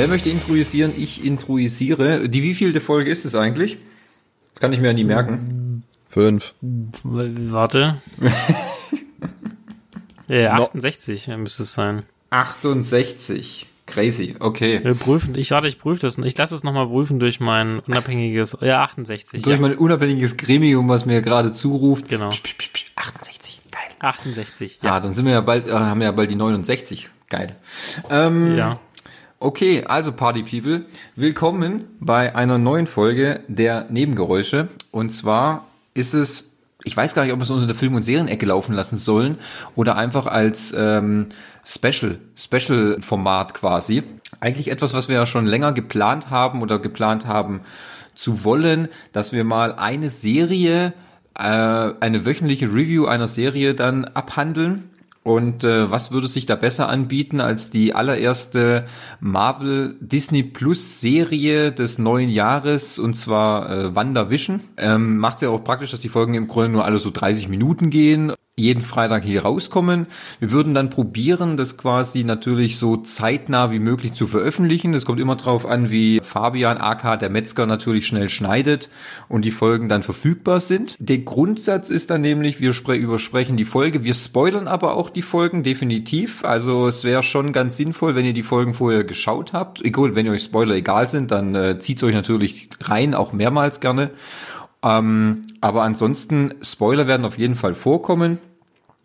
Wer möchte introisieren? Ich introisiere. Die wievielte Folge ist es eigentlich? Das kann ich mir ja nie merken. Fünf. Warte. äh, 68 müsste es sein. 68. Crazy, okay. Wir prüfen, ich warte, ich prüfe das. Ich lasse es nochmal prüfen durch mein unabhängiges, ja, 68. Durch ja. mein unabhängiges Gremium, was mir gerade zuruft. Genau. Psch, psch, psch, 68, geil. 68, Ja, ja. dann sind wir ja bald, äh, haben wir ja bald die 69. Geil. Ähm, Ja. Okay, also Party People, willkommen bei einer neuen Folge der Nebengeräusche. Und zwar ist es, ich weiß gar nicht, ob wir es unter der Film- und Serienecke laufen lassen sollen oder einfach als ähm, Special, Special-Format quasi. Eigentlich etwas, was wir ja schon länger geplant haben oder geplant haben zu wollen, dass wir mal eine Serie, äh, eine wöchentliche Review einer Serie dann abhandeln. Und äh, was würde sich da besser anbieten als die allererste Marvel Disney Plus Serie des neuen Jahres und zwar äh, WandaVision. Ähm, Macht ja auch praktisch, dass die Folgen im Grunde nur alle so 30 Minuten gehen jeden Freitag hier rauskommen. Wir würden dann probieren, das quasi natürlich so zeitnah wie möglich zu veröffentlichen. Das kommt immer drauf an, wie Fabian AK, der Metzger, natürlich schnell schneidet und die Folgen dann verfügbar sind. Der Grundsatz ist dann nämlich, wir spre übersprechen die Folge, wir spoilern aber auch die Folgen definitiv. Also es wäre schon ganz sinnvoll, wenn ihr die Folgen vorher geschaut habt. Egal, wenn euch Spoiler egal sind, dann äh, zieht euch natürlich rein, auch mehrmals gerne. Ähm, aber ansonsten, Spoiler werden auf jeden Fall vorkommen.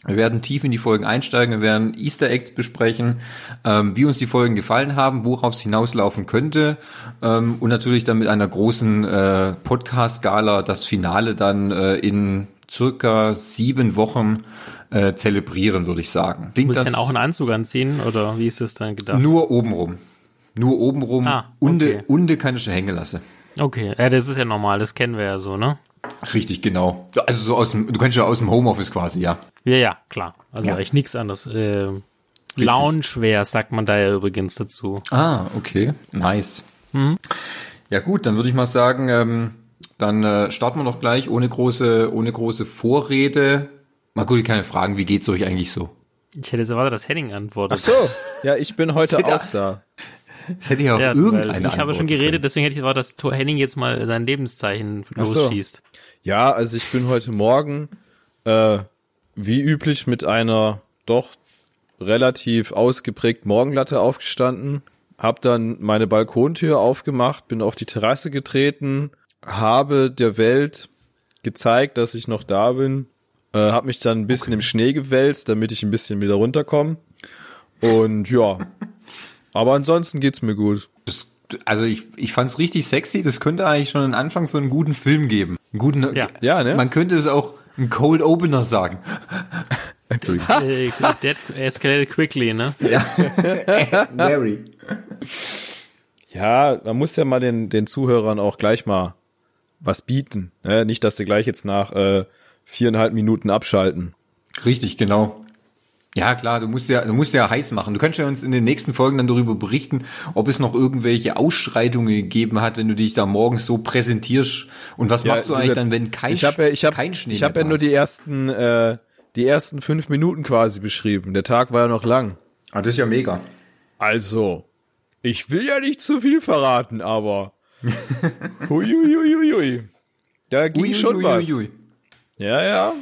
Wir werden tief in die Folgen einsteigen, wir werden Easter Eggs besprechen, ähm, wie uns die Folgen gefallen haben, worauf es hinauslaufen könnte ähm, und natürlich dann mit einer großen äh, Podcast-Gala das Finale dann äh, in circa sieben Wochen äh, zelebrieren, würde ich sagen. Klingt Muss ich dann auch einen Anzug anziehen oder wie ist das dann gedacht? nur obenrum. Nur obenrum, Ah, unde, okay. unde kann ich hängen lassen. Okay, ja, das ist ja normal, das kennen wir ja so, ne? Richtig, genau. Also so aus dem, du kannst ja aus dem Homeoffice quasi, ja. Ja, ja, klar. Also Ja. echt nichts anderes. Äh, Loungewear sagt man da ja übrigens dazu. Ah, okay. Nice. Ja gut, dann würde ich mal sagen, ähm, dann äh, starten wir doch gleich ohne große, ohne große Vorrede. Mal gut, keine Fragen, wie geht's euch eigentlich so? Ich hätte jetzt erwartet, dass Henning antwortet. Ach so, ja, ich bin heute auch da. Das hätte ja auch Ja, irgendeine ich habe Antwort schon geredet, können. deswegen hätte ich erwartet, dass Thor Henning jetzt mal sein Lebenszeichen Ach so. losschießt. Ja, also ich bin heute Morgen äh, wie üblich mit einer doch relativ ausgeprägt Morgenlatte aufgestanden, hab dann meine Balkontür aufgemacht, bin auf die Terrasse getreten, habe der Welt gezeigt, dass ich noch da bin, äh, habe mich dann ein bisschen im Schnee gewälzt, damit ich ein bisschen wieder runterkomme. Und ja, aber ansonsten geht's mir gut. Das, also ich, ich fand's richtig sexy. Das könnte eigentlich schon einen Anfang für einen guten Film geben. Einen guten, Ja. Ja, ne? Man könnte es auch ein Cold Opener sagen. Entschuldigung. Äh, that escalated quickly, ne? Mary. Ja, man muss ja mal den, den Zuhörern auch gleich mal was bieten. Ne? Nicht, dass sie gleich jetzt nach äh, viereinhalb Minuten abschalten. Richtig, genau. Ja, klar, du musst ja, du musst ja heiß machen. Du kannst ja uns in den nächsten Folgen dann darüber berichten, ob es noch irgendwelche Ausschreitungen gegeben hat, wenn du dich da morgens so präsentierst. Und was machst du Ja, eigentlich du- dann, wenn kein, ich habe ja, ich hab, kein Schnee ich hab mehr ja nur die ersten, äh, die ersten fünf Minuten quasi beschrieben. Der Tag war ja noch lang. Ah, das ist ja mega. Also, ich will ja nicht zu viel verraten, aber huiuiuiui. Da ging schon was. Uiuiuiui. Ja, ja.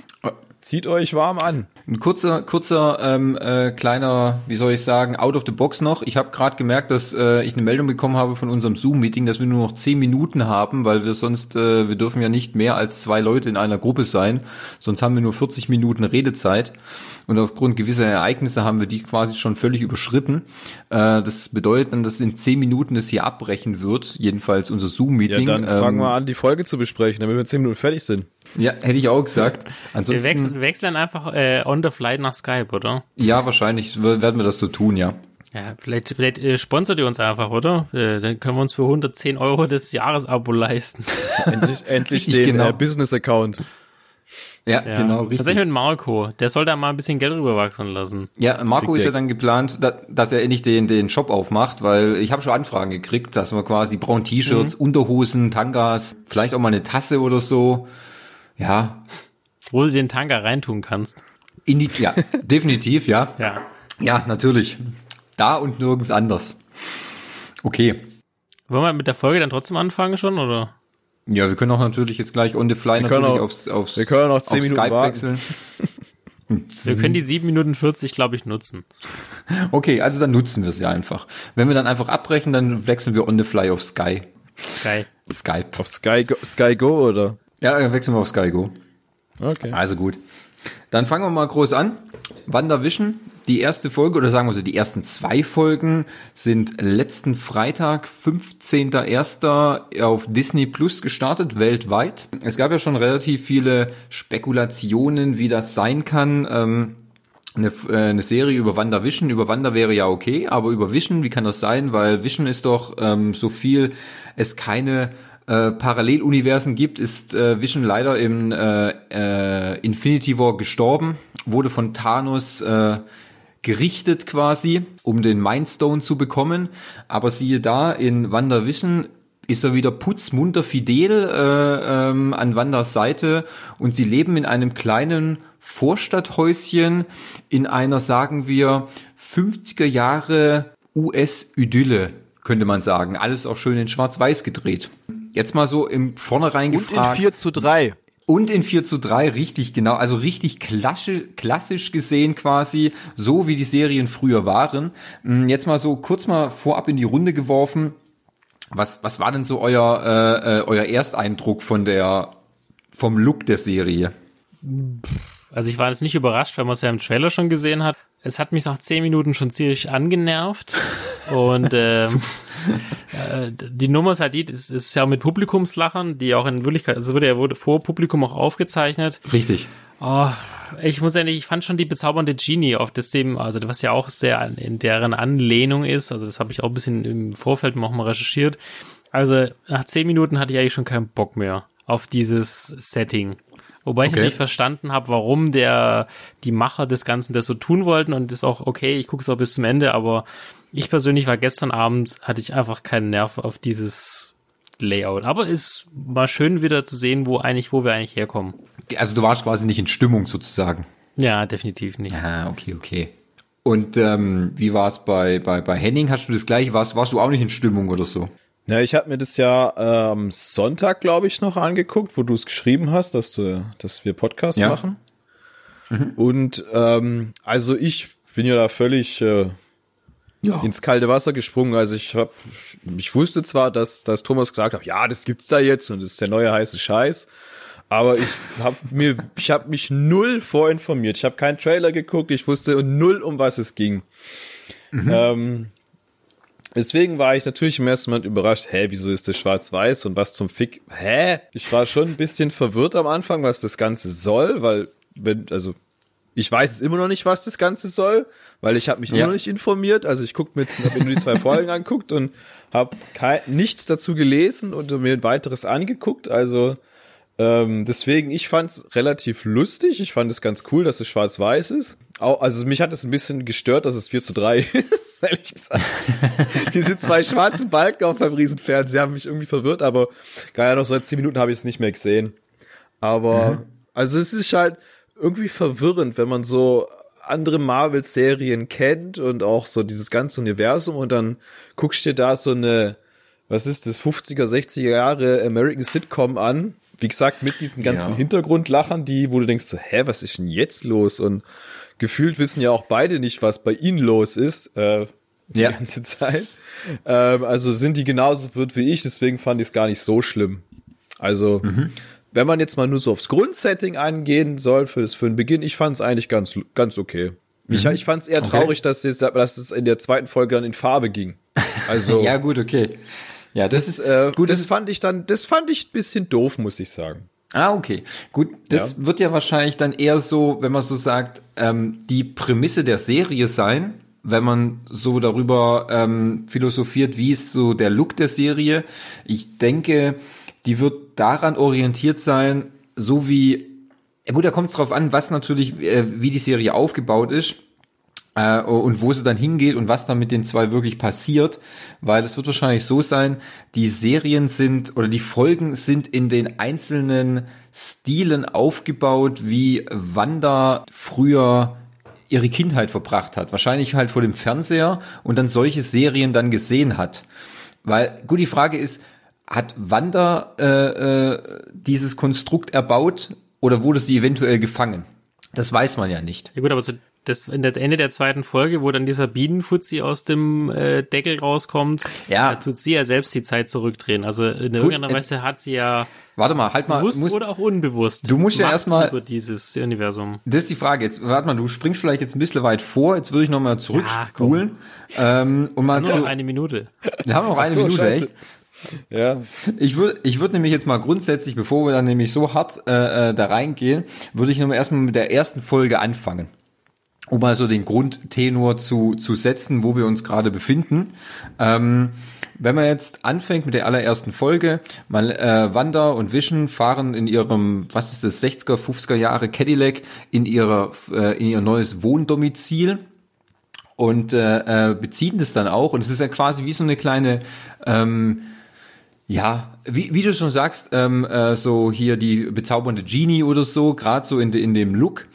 Zieht euch warm an. Ein kurzer, kurzer, ähm, äh, kleiner, wie soll ich sagen, out of the box noch. Ich habe gerade gemerkt, dass äh, ich eine Meldung bekommen habe von unserem Zoom-Meeting, dass wir nur noch zehn Minuten haben, weil wir sonst, äh, wir dürfen ja nicht mehr als zwei Leute in einer Gruppe sein, sonst haben wir nur 40 Minuten Redezeit. Und aufgrund gewisser Ereignisse haben wir die quasi schon völlig überschritten. Äh, das bedeutet dann, dass in zehn Minuten das hier abbrechen wird, jedenfalls unser Ja, Zoom-Meeting. dann fangen Ähm, wir an, die Folge zu besprechen, damit wir in zehn Minuten fertig sind. ja, hätte ich auch gesagt. Wir Ansonsten, wechseln, wechseln einfach äh, on the flight nach Skype, oder? ja, wahrscheinlich werden wir das so tun, ja. Ja, vielleicht, vielleicht äh, sponsert ihr uns einfach, oder? Äh, dann können wir uns für 110 Euro das Jahresabo leisten. Endlich, endlich den genau. äh, Business-Account. Ja, Ja. genau, Was ist richtig. eigentlich mit Marco? Der soll da mal ein bisschen Geld rüberwachsen lassen. Ja, Marco ist ja dann geplant, da, dass er endlich den, den Shop aufmacht, weil ich habe schon Anfragen gekriegt, dass wir quasi brauchen T-Shirts, Unterhosen, Tangas, vielleicht auch mal eine Tasse oder so. Ja, Wo du den Tanga reintun kannst. In die, ja, definitiv, ja. Ja. Ja, natürlich. Da und nirgends anders. Okay. Wollen wir mit der Folge dann trotzdem anfangen schon, oder? Ja, wir können auch natürlich jetzt gleich on the fly Wir natürlich auch- aufs, aufs, wir können auch zehn auf Minuten Skype warten. wechseln. Wir können die 7 Minuten 40, glaube ich, nutzen. Okay, also dann nutzen wir es ja einfach. Wenn wir dann einfach abbrechen, dann wechseln wir on the fly auf Sky. Geil. Skype. Auf Sky Go, Sky Go oder? Ja, dann wechseln wir auf Sky Go. Okay. Also gut. Dann fangen wir mal groß an. WandaVision, die erste Folge, oder sagen wir so, die ersten zwei Folgen sind letzten Freitag, 15.01. auf Disney Plus gestartet, weltweit. Es gab ja schon relativ viele Spekulationen, wie das sein kann. Ähm, eine, äh, eine Serie über WandaVision, über Wanda wäre ja okay, aber über Vision, wie kann das sein? Weil Vision ist doch ähm, so viel es keine äh, Paralleluniversen gibt, ist äh, Vision leider im äh, äh, Infinity War gestorben, wurde von Thanos äh, gerichtet quasi, um den Mindstone zu bekommen. Aber siehe da, in WandaVision ist er wieder putzmunter fidel äh, ähm, an Wandas Seite und sie leben in einem kleinen Vorstadthäuschen in einer, sagen wir, 50er Jahre US-Idylle, könnte man sagen. Alles auch schön in Schwarz-Weiß gedreht. Jetzt mal so im Vornherein Und in gefragt. 4 zu 3. Und in 4 zu 3, richtig genau, also richtig klassisch, klassisch gesehen quasi, so wie die Serien früher waren. Mm, Jetzt mal so kurz mal vorab in die Runde geworfen. Was, was war denn so euer, äh, äh, euer Ersteindruck von der, vom Look der Serie? Also ich war jetzt nicht überrascht, weil man es ja im Trailer schon gesehen hat. Es hat mich nach 10 Minuten schon ziemlich angenervt. Und ähm, äh, die Nummer ist halt die, es ist ja mit Publikumslachern, die auch in Wirklichkeit, also wurde ja wurde vor Publikum auch aufgezeichnet. Richtig. Oh, ich muss nicht, ich fand schon die bezaubernde Genie auf das dem, also was ja auch sehr in deren Anlehnung ist, also das habe ich auch ein bisschen im Vorfeld noch mal recherchiert. Also nach zehn Minuten hatte ich eigentlich schon keinen Bock mehr auf dieses Setting. Wobei ich Okay. natürlich verstanden habe, warum der die Macher des Ganzen das so tun wollten und das ist auch okay, ich gucke es auch bis zum Ende, aber ich persönlich war gestern Abend, hatte ich einfach keinen Nerv auf dieses Layout. Aber ist mal schön wieder zu sehen, wo eigentlich, wo wir eigentlich herkommen. Also du warst quasi nicht in Stimmung sozusagen. Ja, definitiv nicht. Ah, okay, okay. Und ähm, wie war es bei, bei, bei Henning? Hast du das gleiche? Warst, warst du auch nicht in Stimmung oder so? Na, ich habe mir das ja am Sonntag, glaube ich, noch angeguckt, wo du es geschrieben hast, dass du, dass wir Podcast Ja. machen. Und ähm, also ich bin ja da völlig äh, Ja. ins kalte Wasser gesprungen. Also ich hab, ich wusste zwar, dass, dass Thomas gesagt hat, ja, das gibt's da jetzt und das ist der neue heiße Scheiß. Aber ich habe mir, ich habe mich null vorinformiert. Ich habe keinen Trailer geguckt. Ich wusste null, um was es ging. Ähm, deswegen war ich natürlich im ersten Moment überrascht. Hä, wieso ist das schwarz-weiß und was zum Fick? Hä? Ich war schon ein bisschen verwirrt am Anfang, was das Ganze soll, weil wenn, also ich weiß es immer noch nicht, was das Ganze soll, weil ich habe mich Ja. immer noch nicht informiert. Also ich gucke mir jetzt, habe mir nur die zwei Folgen anguckt und habe nichts dazu gelesen und mir ein weiteres angeguckt. Also ähm, deswegen, ich fand's relativ lustig. Ich fand es ganz cool, dass es schwarz-weiß ist. Auch, also mich hat es ein bisschen gestört, dass es 4 zu 3 ist, ehrlich gesagt. Diese zwei schwarzen Balken auf meinem Riesenfernseher haben mich irgendwie verwirrt, aber gerade noch seit 10 Minuten habe ich es nicht mehr gesehen. Aber, also es ist halt irgendwie verwirrend, wenn man so andere Marvel-Serien kennt und auch so dieses ganze Universum und dann guckst dir da so eine, was ist das, 50er, 60er Jahre American Sitcom an. Wie gesagt, mit diesen ganzen Ja. Hintergrundlachern, die, wo du denkst so, hä, was ist denn jetzt los? Und gefühlt wissen ja auch beide nicht, was bei ihnen los ist, äh, die Ja. ganze Zeit. Ähm, also sind die genauso verwirrt wie ich, deswegen fand ich es gar nicht so schlimm. Also, wenn man jetzt mal nur so aufs Grundsetting eingehen soll für, das, für den Beginn, ich fand es eigentlich ganz, ganz okay. Ich, ich fand es eher Okay. traurig, dass es, dass es in der zweiten Folge dann in Farbe ging. Also, Ja, gut, okay. Ja, das, das, ist äh, gut. das fand ich dann, das fand ich ein bisschen doof, muss ich sagen. Ah, okay. Gut, das wird ja wahrscheinlich dann eher so, wenn man so sagt, ähm, die Prämisse der Serie sein, wenn man so darüber ähm, philosophiert, wie ist so der Look der Serie. Ich denke, die wird daran orientiert sein, so wie, ja gut, da kommt es drauf an, was natürlich, äh, wie die Serie aufgebaut ist äh, und wo sie dann hingeht und was dann mit den zwei wirklich passiert, weil es wird wahrscheinlich so sein, die Serien sind oder die Folgen sind in den einzelnen Stilen aufgebaut, wie Wanda früher ihre Kindheit verbracht hat. Wahrscheinlich halt vor dem Fernseher und dann solche Serien dann gesehen hat. Weil, gut, die Frage ist, hat Wanda äh, äh, dieses Konstrukt erbaut oder wurde sie eventuell gefangen? Das weiß man ja nicht. Ja gut, aber zu, das in der Ende der zweiten Folge, wo dann dieser Bienenfutzi aus dem äh, Deckel rauskommt, Ja. da tut sie ja selbst die Zeit zurückdrehen. Also in irgendeiner äh, Weise hat sie ja Warte mal, halt mal. bewusst Muss, oder auch unbewusst. Du musst ja erstmal- über dieses Universum. das ist die Frage. Jetzt, warte mal, du springst vielleicht jetzt ein bisschen weit vor. Jetzt würde ich nochmal zurückspulen. ähm, und mal Nur noch zu, eine Minute. wir haben noch eine so, Minute, scheiße. echt? Ja, Ich würde ich würd nämlich jetzt mal grundsätzlich, bevor wir dann nämlich so hart äh, äh, da reingehen, würde ich nochmal erstmal mit der ersten Folge anfangen. Um mal so den Grundtenor zu, zu setzen, wo wir uns gerade befinden. Ähm, wenn man jetzt anfängt mit der allerersten Folge, mal äh, Wanda und Vision fahren in ihrem, was ist das, 60er, 50er Jahre Cadillac in ihrer äh, in ihr neues Wohndomizil und äh, äh, beziehen das dann auch und es ist ja quasi wie so eine kleine ähm, ja, wie, wie du schon sagst, ähm, äh, so hier die bezaubernde Genie oder so, gerade so in, de, in dem Look.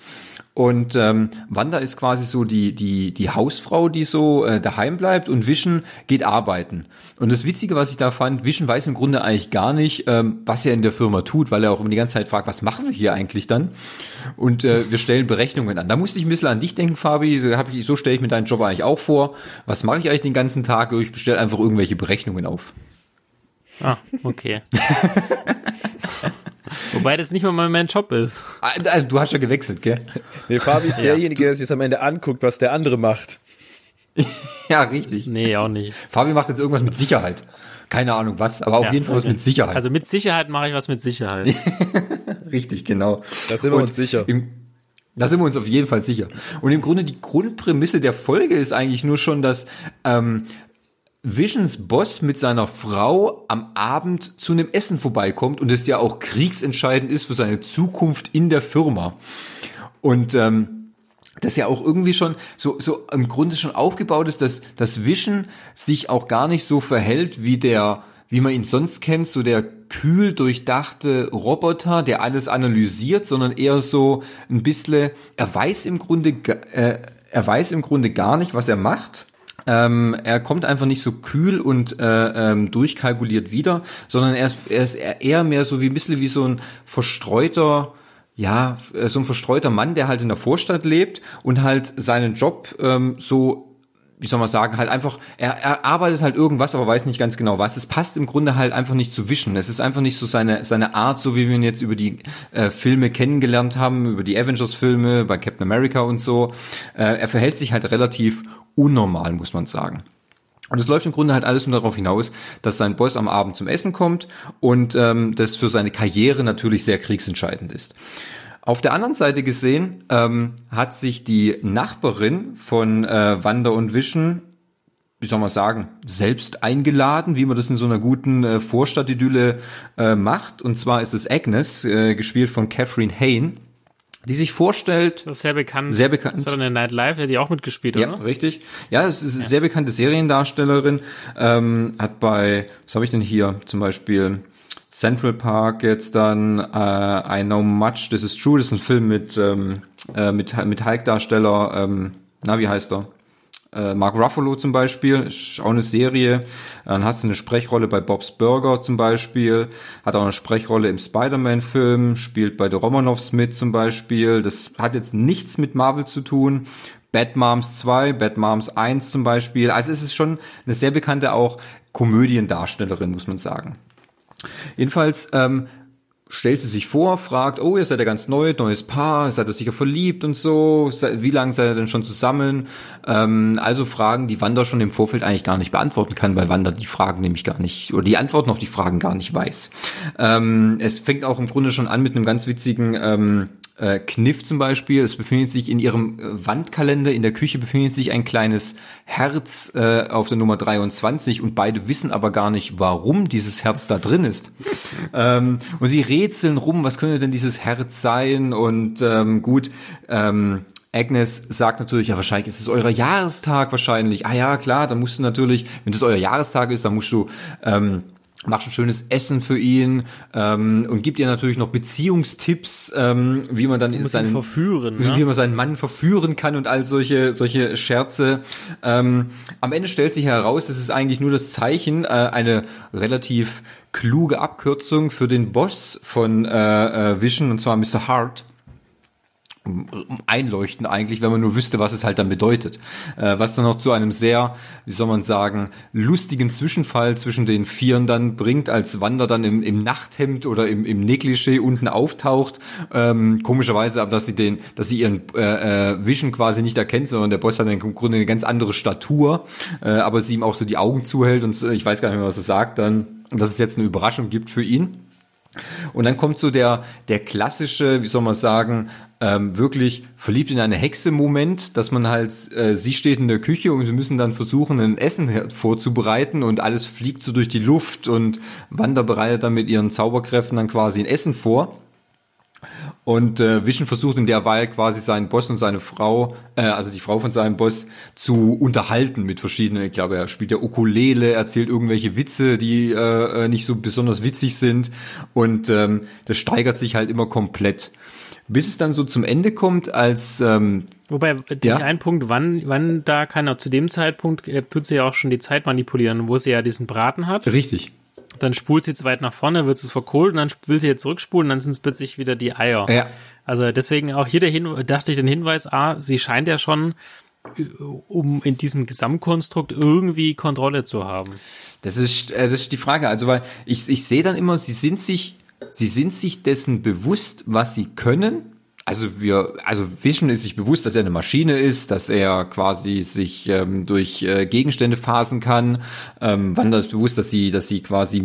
Und ähm, Wanda ist quasi so die die die Hausfrau, die so äh, daheim bleibt und Vision geht arbeiten. Und das Witzige, was ich da fand, Vision weiß im Grunde eigentlich gar nicht, ähm, was er in der Firma tut, weil er auch immer die ganze Zeit fragt, was machen wir hier eigentlich dann? Und äh, wir stellen Berechnungen an. Da musste ich ein bisschen an dich denken, Fabi. So, hab ich, so stelle ich mir deinen Job eigentlich auch vor. Was mache ich eigentlich den ganzen Tag? Ich bestelle einfach irgendwelche Berechnungen auf. Ah, okay. Wobei das nicht mal mein Job ist. Ah, Du hast ja gewechselt, gell? nee, Fabi ist derjenige, der sich jetzt am Ende anguckt, was der andere macht. Ja, richtig. Nee, auch nicht. Fabi macht jetzt irgendwas mit Sicherheit. Keine Ahnung was, aber auf Ja, jeden Fall was mit Sicherheit. Also mit Sicherheit mache ich was mit Sicherheit. richtig, genau. Da sind wir Und uns sicher. Im, da sind wir uns auf jeden Fall sicher. Und im Grunde die Grundprämisse der Folge ist eigentlich nur schon, dass ähm, Visions Boss mit seiner Frau am Abend zu einem Essen vorbeikommt und es ja auch kriegsentscheidend ist für seine Zukunft in der Firma. Und ähm, das ja auch irgendwie schon so, so im Grunde schon aufgebaut ist, dass das Vision sich auch gar nicht so verhält wie der, wie man ihn sonst kennt, so der kühl durchdachte Roboter, der alles analysiert, sondern eher so ein bisschen, er weiß im Grunde, äh, er weiß im Grunde gar nicht, was er macht. Ähm, er kommt einfach nicht so kühl und äh, ähm, durchkalkuliert wieder, sondern er ist, er ist eher mehr so wie ein bisschen wie so ein verstreuter, ja, äh, so ein verstreuter Mann, der halt in der Vorstadt lebt und halt seinen Job ähm, so wie soll man sagen, halt einfach, er, er arbeitet halt irgendwas, aber weiß nicht ganz genau was. Es passt im Grunde halt einfach nicht zu Vision. Es ist einfach nicht so seine, seine Art, so wie wir ihn jetzt über die äh, Filme kennengelernt haben, über die Avengers-Filme, bei Captain America und so. Äh, er verhält sich halt relativ unnormal, muss man sagen. Und es läuft im Grunde halt alles nur darauf hinaus, dass sein Boss am Abend zum Essen kommt und ähm, das für seine Karriere natürlich sehr kriegsentscheidend ist. Auf der anderen Seite gesehen ähm, hat sich die Nachbarin von äh, Wanda und Vision, wie soll man sagen, selbst eingeladen, wie man das in so einer guten äh, Vorstadtidylle äh, macht. Und zwar ist es Agnes, äh, gespielt von Catherine Hayne, die sich vorstellt, sehr bekannt. Sehr bekannt. Saturday Night Live, hätte die auch mitgespielt, ja, oder? richtig. Ja, es ist eine sehr bekannte Seriendarstellerin. Ähm, hat bei, was habe ich denn hier? Zum Beispiel Central Park jetzt dann äh, I Know Much, This is True. Das ist ein Film mit ähm, äh, mit mit Hulk-Darsteller. Ähm, na, wie heißt er? Äh, Mark Ruffalo zum Beispiel, ist auch eine Serie. Dann hat sie eine Sprechrolle bei Bob's Burger zum Beispiel, hat auch eine Sprechrolle im Spider-Man-Film, spielt bei The Romanovs mit zum Beispiel. Das hat jetzt nichts mit Marvel zu tun. Bad Moms 2, Bad Moms 1 zum Beispiel. Also es ist schon eine sehr bekannte auch Komödiendarstellerin, muss man sagen. Jedenfalls ähm, stellt sie sich vor, fragt, oh, ihr seid ja ganz neu, neues Paar, seid ihr sicher verliebt und so, wie lange seid ihr denn schon zusammen? Ähm, also Fragen, die Wanda schon im Vorfeld eigentlich gar nicht beantworten kann, weil Wanda die Fragen nämlich gar nicht, oder die Antworten auf die Fragen gar nicht weiß. Ähm, es fängt auch im Grunde schon an mit einem ganz witzigen ähm, äh, Kniff zum Beispiel. Es befindet sich in ihrem äh, Wandkalender in der Küche befindet sich ein kleines Herz äh, auf der Nummer 23 und beide wissen aber gar nicht, warum dieses Herz da drin ist. ähm, und sie rätseln rum, was könnte denn dieses Herz sein? Und ähm, gut, ähm, Agnes sagt natürlich, ja, wahrscheinlich ist es euer Jahrestag wahrscheinlich. Ah ja, klar, dann musst du natürlich, wenn das euer Jahrestag ist, dann musst du ähm, macht ein schönes Essen für ihn ähm, und gibt ihr natürlich noch Beziehungstipps, ähm, wie man dann seinen verführen, ne? wie man seinen Mann verführen kann und all solche solche Scherze. Ähm, am Ende stellt sich heraus, es ist eigentlich nur das Zeichen, äh, eine relativ kluge Abkürzung für den Boss von äh, äh, Vision und zwar Mr. Hart einleuchten eigentlich, wenn man nur wüsste, was es halt dann bedeutet. Äh, was dann noch zu einem sehr, wie soll man sagen, lustigen Zwischenfall zwischen den Vieren dann bringt, als Wanda dann im, im Nachthemd oder im, im Negligé unten auftaucht. Ähm, komischerweise, aber dass sie den, dass sie ihren äh, äh, Vision quasi nicht erkennt, sondern der Boss hat im Grunde eine ganz andere Statur, äh, aber sie ihm auch so die Augen zuhält und äh, ich weiß gar nicht mehr, was er sagt dann, dass es jetzt eine Überraschung gibt für ihn. Und dann kommt so der, der klassische, wie soll man sagen, ähm, wirklich verliebt in eine Hexe-Moment, dass man halt, äh, sie steht in der Küche und sie müssen dann versuchen, ein Essen vorzubereiten und alles fliegt so durch die Luft und Wanda bereitet dann mit ihren Zauberkräften dann quasi ein Essen vor. Und äh, Vision versucht in der Weile quasi seinen Boss und seine Frau, äh, also die Frau von seinem Boss, zu unterhalten mit verschiedenen, ich glaube, er spielt ja Ukulele, erzählt irgendwelche Witze, die äh, äh, nicht so besonders witzig sind. Und ähm, das steigert sich halt immer komplett. Bis es dann so zum Ende kommt, als ähm, Wobei, ja. ein Punkt, wann, wann da kann er zu dem Zeitpunkt, äh, tut sie ja auch schon die Zeit manipulieren, wo sie ja diesen Braten hat. Richtig dann spult sie zu weit nach vorne, wird es verkohlt und dann will sie jetzt zurückspulen, dann sind es plötzlich wieder die Eier. Ja. Also deswegen auch hier der Hin dachte ich den Hinweis, ah, sie scheint ja schon äh, um in diesem Gesamtkonstrukt irgendwie Kontrolle zu haben. Das ist, äh, das ist die Frage. Also, weil ich, ich sehe dann immer, sie sind sich, sie sind sich dessen bewusst, was sie können also wir, also Vision ist sich bewusst, dass er eine Maschine ist, dass er quasi sich ähm, durch äh, Gegenstände phasen kann. Ähm, Wanda ist bewusst, dass sie, dass sie quasi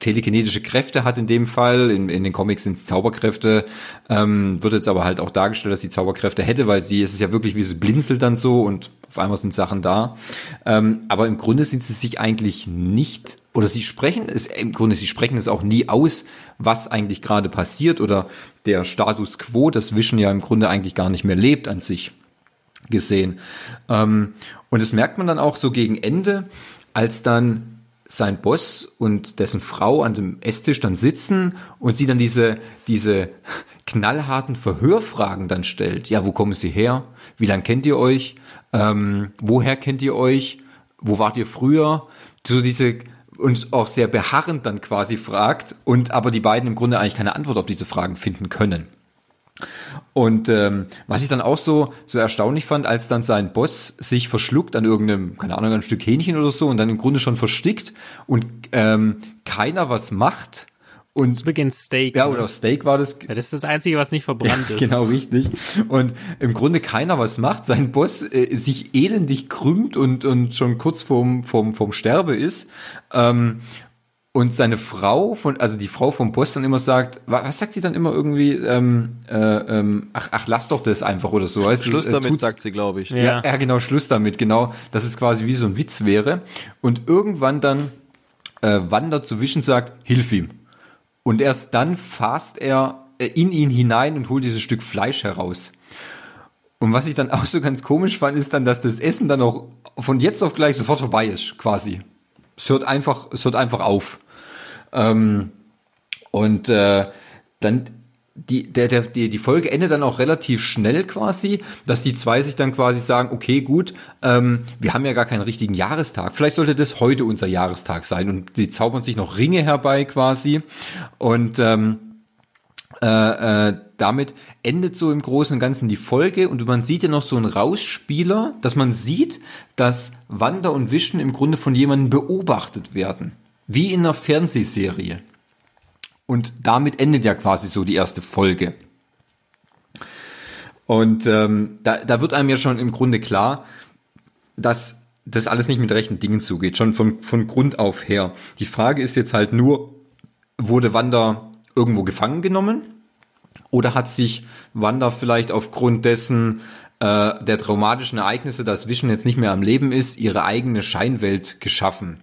telekinetische Kräfte hat in dem Fall. In, in den Comics sind es Zauberkräfte. Ähm, wird jetzt aber halt auch dargestellt, dass sie Zauberkräfte hätte, weil sie es ist ja wirklich wie so blinzelt dann so und auf einmal sind Sachen da. Ähm, aber im Grunde sind sie sich eigentlich nicht oder sie sprechen es im Grunde sie sprechen es auch nie aus, was eigentlich gerade passiert oder der Status quo, das Vision ja im Grunde eigentlich gar nicht mehr lebt an sich gesehen. Ähm, und das merkt man dann auch so gegen Ende, als dann sein Boss und dessen Frau an dem Esstisch dann sitzen und sie dann diese, diese knallharten Verhörfragen dann stellt. Ja, wo kommen Sie her? Wie lange kennt ihr euch? Ähm, woher kennt ihr euch? Wo wart ihr früher? So diese und auch sehr beharrend dann quasi fragt und aber die beiden im Grunde eigentlich keine Antwort auf diese Fragen finden können. Und ähm, was ich dann auch so so erstaunlich fand, als dann sein Boss sich verschluckt an irgendeinem, keine Ahnung, ein Stück Hähnchen oder so und dann im Grunde schon verstickt und ähm, keiner was macht. Und zu Beginn Steak. Ja, oder Steak war das. Ja, das ist das Einzige, was nicht verbrannt ja, ist. Genau, richtig. Und im Grunde keiner was macht. Sein Boss äh, sich elendig krümmt und, und schon kurz vorm, vorm, vorm Sterbe ist. Ähm, und seine Frau von, also die Frau vom Boss dann immer sagt, was sagt sie dann immer irgendwie, ähm, äh, ähm, ach, ach, lass doch das einfach oder so. Weißt Schluss du, äh, damit, sagt sie, glaube ich. Ja. ja. ja, genau, Schluss damit, genau, dass es quasi wie so ein Witz wäre. Und irgendwann dann äh, Wanda zu Wischen sagt, hilf ihm. Und erst dann fasst er äh, in ihn hinein und holt dieses Stück Fleisch heraus. Und was ich dann auch so ganz komisch fand, ist dann, dass das Essen dann auch von jetzt auf gleich sofort vorbei ist, quasi. Es hört einfach, es hört einfach auf. Ähm, und äh, dann die, der, der, die, die Folge endet dann auch relativ schnell quasi, dass die zwei sich dann quasi sagen, okay, gut, ähm, wir haben ja gar keinen richtigen Jahrestag. Vielleicht sollte das heute unser Jahrestag sein. Und sie zaubern sich noch Ringe herbei quasi. Und ähm, äh, äh, damit endet so im Großen und Ganzen die Folge und man sieht ja noch so einen Rausspieler, dass man sieht, dass Wanda und Vision im Grunde von jemandem beobachtet werden. Wie in einer Fernsehserie. Und damit endet ja quasi so die erste Folge. Und ähm, da, da wird einem ja schon im Grunde klar, dass das alles nicht mit rechten Dingen zugeht, schon von, von Grund auf her. Die Frage ist jetzt halt nur, wurde Wanda irgendwo gefangen genommen? Oder hat sich Wanda vielleicht aufgrund dessen äh, der traumatischen Ereignisse, dass Vision jetzt nicht mehr am Leben ist, ihre eigene Scheinwelt geschaffen?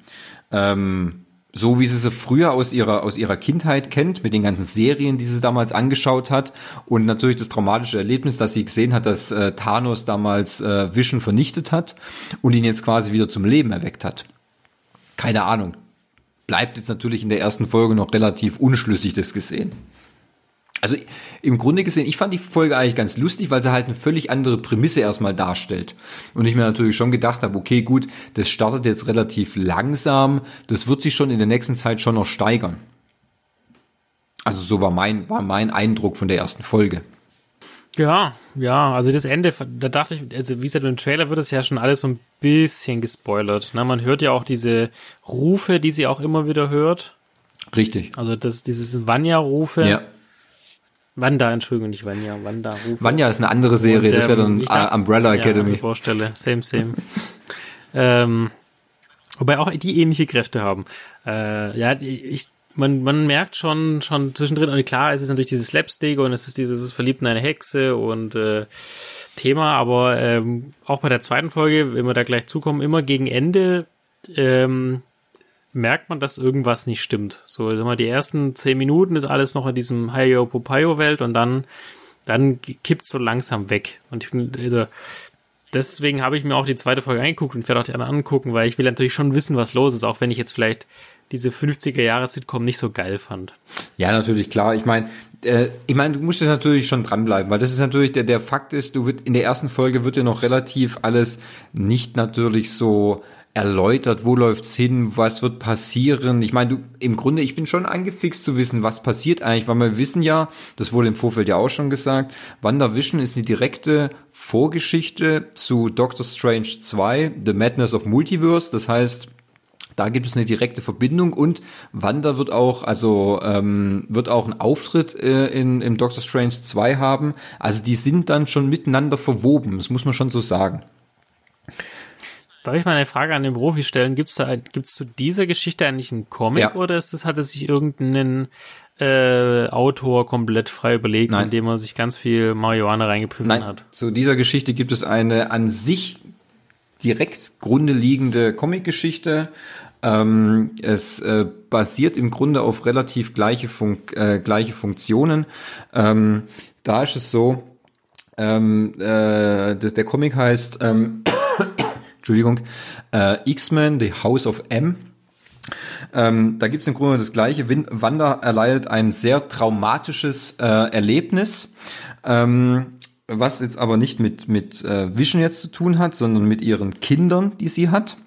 Ähm, so wie sie sie früher aus ihrer aus ihrer Kindheit kennt, mit den ganzen Serien, die sie damals angeschaut hat und natürlich das traumatische Erlebnis, dass sie gesehen hat, dass äh, Thanos damals äh, Vision vernichtet hat und ihn jetzt quasi wieder zum Leben erweckt hat. Keine Ahnung. Bleibt jetzt natürlich in der ersten Folge noch relativ unschlüssig, das gesehen. Also im Grunde gesehen, ich fand die Folge eigentlich ganz lustig, weil sie halt eine völlig andere Prämisse erstmal darstellt. Und ich mir natürlich schon gedacht habe, okay, gut, das startet jetzt relativ langsam, das wird sich schon in der nächsten Zeit schon noch steigern. Also so war mein, war mein Eindruck von der ersten Folge. Ja, ja, also das Ende, da dachte ich, also wie gesagt, im Trailer wird es ja schon alles so ein bisschen gespoilert. Na, man hört ja auch diese Rufe, die sie auch immer wieder hört. Richtig. Also das, dieses Vanya-Rufe. Ja. Wanda, Entschuldigung, nicht Vanya, Wanda. Rufe. Vanya ist eine andere Serie, Und, das wäre ähm, dann ich dachte- Umbrella Ja, Academy. die Vorstelle, same, same. ähm, wobei auch die ähnliche Kräfte haben. Äh, ja, ich, man, man merkt schon, schon zwischendrin, und klar, es ist natürlich dieses Slapstick und es ist dieses Verliebt in eine Hexe und äh, Thema, aber ähm, auch bei der zweiten Folge, wenn wir da gleich zukommen, immer gegen Ende ähm, merkt man, dass irgendwas nicht stimmt. So, sag mal, die ersten zehn Minuten ist alles noch in diesem Hayo Popayo Welt und dann, dann kippt's so langsam weg. Und ich bin, also, deswegen habe ich mir auch die zweite Folge angeguckt und werde auch die anderen angucken, weil ich will natürlich schon wissen, was los ist, auch wenn ich jetzt vielleicht diese 50er Jahre Sitcom nicht so geil fand. Ja, natürlich, klar. Ich meine, äh, ich meine, du musst jetzt natürlich schon dranbleiben, weil das ist natürlich, der, der Fakt ist, du wird, in der ersten Folge wird dir noch relativ alles nicht natürlich so erläutert, wo läuft's hin, was wird passieren. Ich meine, du, im Grunde, ich bin schon angefixt zu wissen, was passiert eigentlich, weil wir wissen ja, das wurde im Vorfeld ja auch schon gesagt, WandaVision ist eine direkte Vorgeschichte zu Doctor Strange 2, The Madness of Multiverse. Das heißt, da gibt es eine direkte Verbindung und Wanda wird auch, also ähm, wird auch einen Auftritt äh, in, im Doctor Strange 2 haben. Also die sind dann schon miteinander verwoben, das muss man schon so sagen. Darf ich mal eine Frage an den Profi stellen? Gibt's da, gibt's zu dieser Geschichte eigentlich einen Comic Ja. oder ist das, hat es sich irgendeinen äh, Autor komplett frei überlegt, Nein. indem er sich ganz viel Marihuana reingepfiffen Nein, hat? zu dieser Geschichte gibt es eine an sich direkt grunde liegende Comicgeschichte. Ähm, es äh, basiert im Grunde auf relativ gleiche, Funk, äh, gleiche Funktionen. Ähm, da ist es so, ähm, äh, das, der Comic heißt, ähm, Entschuldigung, äh, X-Men, The House of M. Ähm, da gibt's im Grunde das Gleiche. Wanda erleidet ein sehr traumatisches äh, Erlebnis, ähm, was jetzt aber nicht mit, mit äh, Vision jetzt zu tun hat, sondern mit ihren Kindern, die sie hat.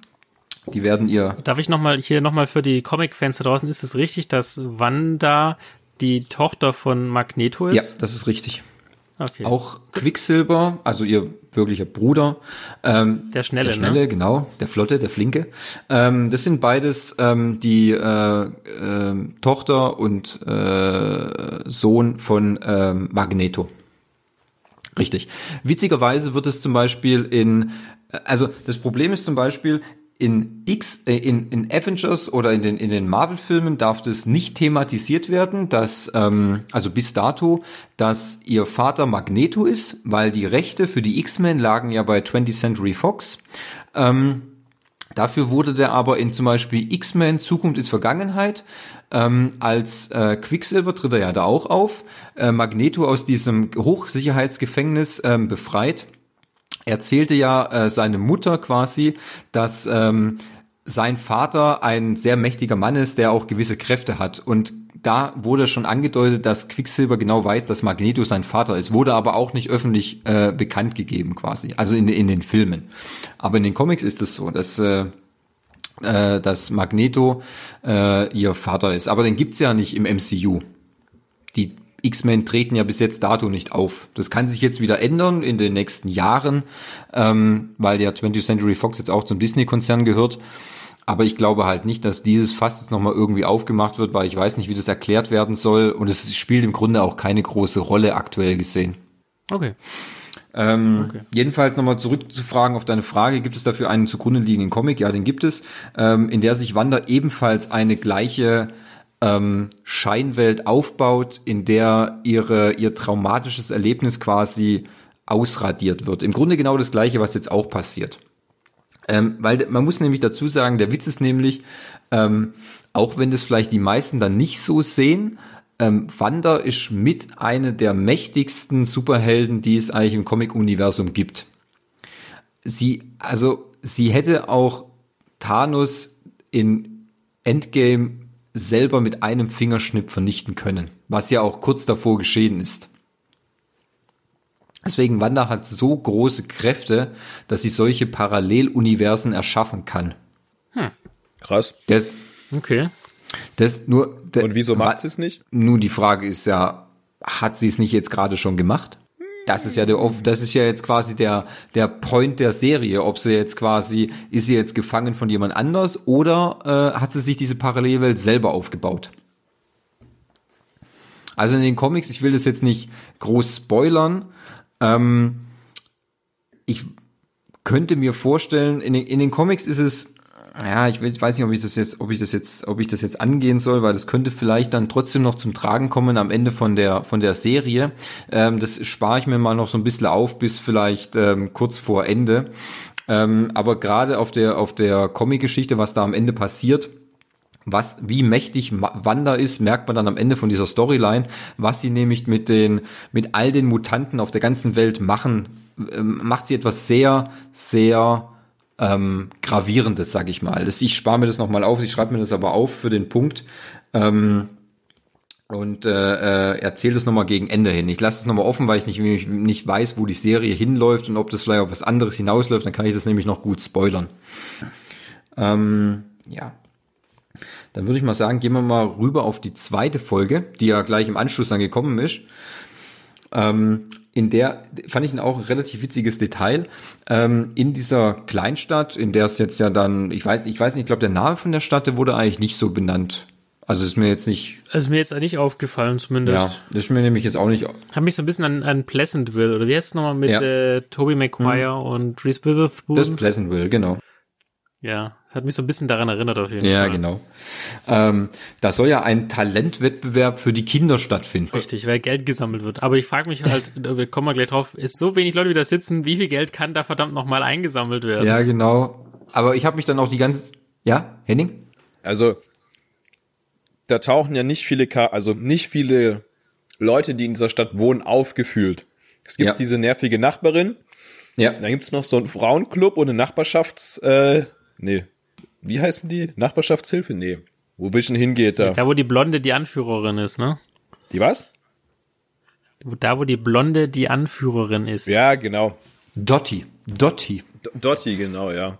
Die werden ihr Darf ich nochmal hier nochmal für die Comic-Fans da draußen, ist es richtig, dass Wanda die Tochter von Magneto ist? Ja, das ist richtig. Okay. Auch Quicksilver, also ihr wirklicher Bruder, ähm, Der Schnelle, der Schnelle, ne? genau, der Flotte, der Flinke. Ähm, das sind beides ähm, die äh, äh, Tochter und äh, Sohn von ähm, Magneto. Richtig. Witzigerweise wird es zum Beispiel in, äh, also das Problem ist zum Beispiel, in X, äh, in, in Avengers oder in den, in den Marvel-Filmen darf das nicht thematisiert werden, dass, ähm, also bis dato, dass ihr Vater Magneto ist, weil die Rechte für die X-Men lagen ja bei 20th Century Fox. Ähm, Dafür wurde der aber in zum Beispiel X-Men Zukunft ist Vergangenheit ähm, als äh, Quicksilver tritt er ja da auch auf, äh, Magneto aus diesem Hochsicherheitsgefängnis ähm, befreit. Erzählte ja äh, seine Mutter quasi, dass ähm, sein Vater ein sehr mächtiger Mann ist, der auch gewisse Kräfte hat und da wurde schon angedeutet, dass Quicksilver genau weiß, dass Magneto sein Vater ist, wurde aber auch nicht öffentlich äh, bekannt gegeben quasi, also in, in den Filmen. Aber in den Comics ist es so, dass, äh, äh, dass Magneto äh, ihr Vater ist. Aber den gibt's ja nicht im MCU. Die X-Men treten ja bis jetzt dato nicht auf. Das kann sich jetzt wieder ändern in den nächsten Jahren, ähm, weil der 20th Century Fox jetzt auch zum Disney-Konzern gehört. Aber ich glaube halt nicht, dass dieses Fass jetzt nochmal irgendwie aufgemacht wird, weil ich weiß nicht, wie das erklärt werden soll. Und es spielt im Grunde auch keine große Rolle aktuell gesehen. Okay. Ähm, Okay. Jedenfalls nochmal zurückzufragen auf deine Frage, gibt es dafür einen zugrunde liegenden Comic? Ja, den gibt es, ähm, in der sich Wanda ebenfalls eine gleiche ähm, Scheinwelt aufbaut, in der ihre, ihr traumatisches Erlebnis quasi ausradiert wird. Im Grunde genau das gleiche, was jetzt auch passiert. Ähm, weil man muss nämlich dazu sagen, der Witz ist nämlich, ähm, auch wenn das vielleicht die meisten dann nicht so sehen, ähm, Wanda ist mit einer der mächtigsten Superhelden, die es eigentlich im Comic-Universum gibt. Sie, also, sie hätte auch Thanos in Endgame selber mit einem Fingerschnipp vernichten können, was ja auch kurz davor geschehen ist. Deswegen Wanda hat so große Kräfte, dass sie solche Paralleluniversen erschaffen kann. Hm. Krass. Das, Okay. das nur. der- Und wieso macht sie es nicht? Nun, die Frage ist ja, hat sie es nicht jetzt gerade schon gemacht? Das ist ja der, das ist ja jetzt quasi der, der Point der Serie, ob sie jetzt quasi, ist sie jetzt gefangen von jemand anders oder äh, hat sie sich diese Parallelwelt selber aufgebaut? Also in den Comics, ich will das jetzt nicht groß spoilern, ähm, ich könnte mir vorstellen, in den, in den Comics ist es, ja, ich weiß ich weiß nicht, ob ich das jetzt, ob ich das jetzt, ob ich das jetzt angehen soll, weil das könnte vielleicht dann trotzdem noch zum Tragen kommen am Ende von der von der Serie. Ähm, das spare ich mir mal noch so ein bisschen auf bis vielleicht ähm, kurz vor Ende. Ähm, aber gerade auf der auf der Comic-Geschichte, was da am Ende passiert, was, wie mächtig Wanda ist, merkt man dann am Ende von dieser Storyline, was sie nämlich mit den, mit all den Mutanten auf der ganzen Welt machen, ähm, macht sie etwas sehr, sehr ähm, gravierendes, sag ich mal. Das, ich spare mir das nochmal auf, ich schreibe mir das aber auf für den Punkt. Ähm, und äh, äh, erzähle das nochmal gegen Ende hin. Ich lasse es nochmal offen, weil ich nicht, ich nicht weiß, wo die Serie hinläuft und ob das vielleicht auf was anderes hinausläuft, dann kann ich das nämlich noch gut spoilern. Ähm, ja, dann würde ich mal sagen, gehen wir mal rüber auf die zweite Folge, die ja gleich im Anschluss dann gekommen ist. Ähm, in der fand ich auch ein relativ witziges Detail. Ähm, in dieser Kleinstadt, in der es jetzt ja dann, ich weiß, ich weiß nicht, ich glaube, der Name von der Stadt, der wurde eigentlich nicht so benannt. Also ist mir jetzt nicht, Das ist mir jetzt nicht aufgefallen, zumindest. ja, das ist mir nämlich jetzt auch nicht. Hat mich so ein bisschen an, an Pleasantville, oder wie heißt es nochmal mit Ja. äh, Tobey Maguire und Reese Witherspoon? Das ist Pleasantville, genau. ja, hat mich so ein bisschen daran erinnert auf jeden Ja, Fall. genau. Ähm, da soll ja ein Talentwettbewerb für die Kinder stattfinden. Richtig, weil Geld gesammelt wird. Aber ich frage mich halt, wir kommen mal gleich drauf, ist so wenig Leute, die da sitzen, wie viel Geld kann da verdammt nochmal eingesammelt werden? Ja, genau. Aber ich habe mich dann auch die ganze, ja, Henning? Also, da tauchen ja nicht viele, Ka also nicht viele Leute, die in dieser Stadt wohnen, aufgefühlt. Es gibt Ja. diese nervige Nachbarin, Ja. dann gibt's noch so einen Frauenclub und eine Nachbarschafts, äh, nee, wie heißen die? Nachbarschaftshilfe? Nee. Wo Vision hingeht da. Da, wo die Blonde die Anführerin ist, ne? Die was? Da, wo die Blonde die Anführerin ist. Ja, genau. Dotti. Dotti. Dotti, genau, ja.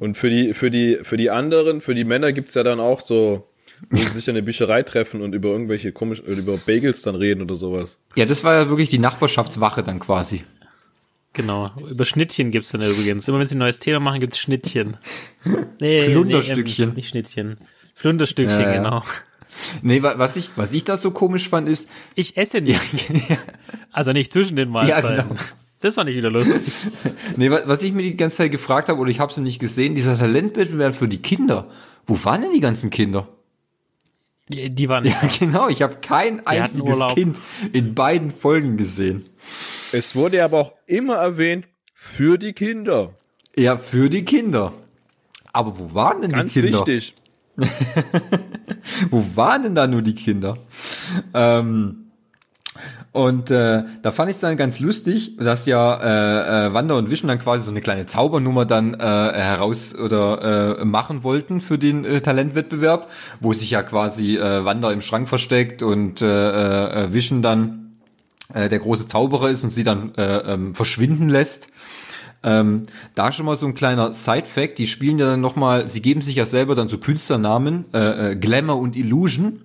Und für die, für die, für die anderen, für die Männer gibt's ja dann auch so, wo sie sich in der Bücherei treffen und über irgendwelche komisch, oder über Bagels dann reden oder sowas. Ja, das war ja wirklich die Nachbarschaftswache dann quasi. Genau. Über Schnittchen gibt's dann übrigens. Immer wenn sie ein neues Thema machen, gibt's Schnittchen. Nee, Flunderstückchen. Nee, ähm, nicht Schnittchen. Flunderstückchen, Ja, ja. genau. Nee, wa- was ich, was ich da so komisch fand, ist, Ich esse nicht. Also nicht zwischen den Mahlzeiten. Ja, genau. Das fand ich wieder lustig. nee, wa- was ich mir die ganze Zeit gefragt habe, oder ich habe sie nicht gesehen, dieser Talentwettbewerb für die Kinder. Wo waren denn die ganzen Kinder? Die, die waren Ja, genau, ich habe kein einziges. Kind in beiden Folgen gesehen. Es wurde aber auch immer erwähnt, für die Kinder. Ja, für die Kinder. Aber wo waren denn Ganz die Kinder? wichtig. Wo waren denn da nur die Kinder? Ähm, und äh, da fand ich es dann ganz lustig, dass ja äh, äh, Wanda und Vision dann quasi so eine kleine Zaubernummer dann äh, heraus oder äh, machen wollten für den äh, Talentwettbewerb, wo sich ja quasi äh, Wanda im Schrank versteckt und äh, äh, Vision dann äh, der große Zauberer ist und sie dann äh, ähm, verschwinden lässt. Ähm, da schon mal so ein kleiner Side-Fact, die spielen ja dann nochmal, sie geben sich ja selber dann so Künstlernamen, äh, äh, Glamour und Illusion.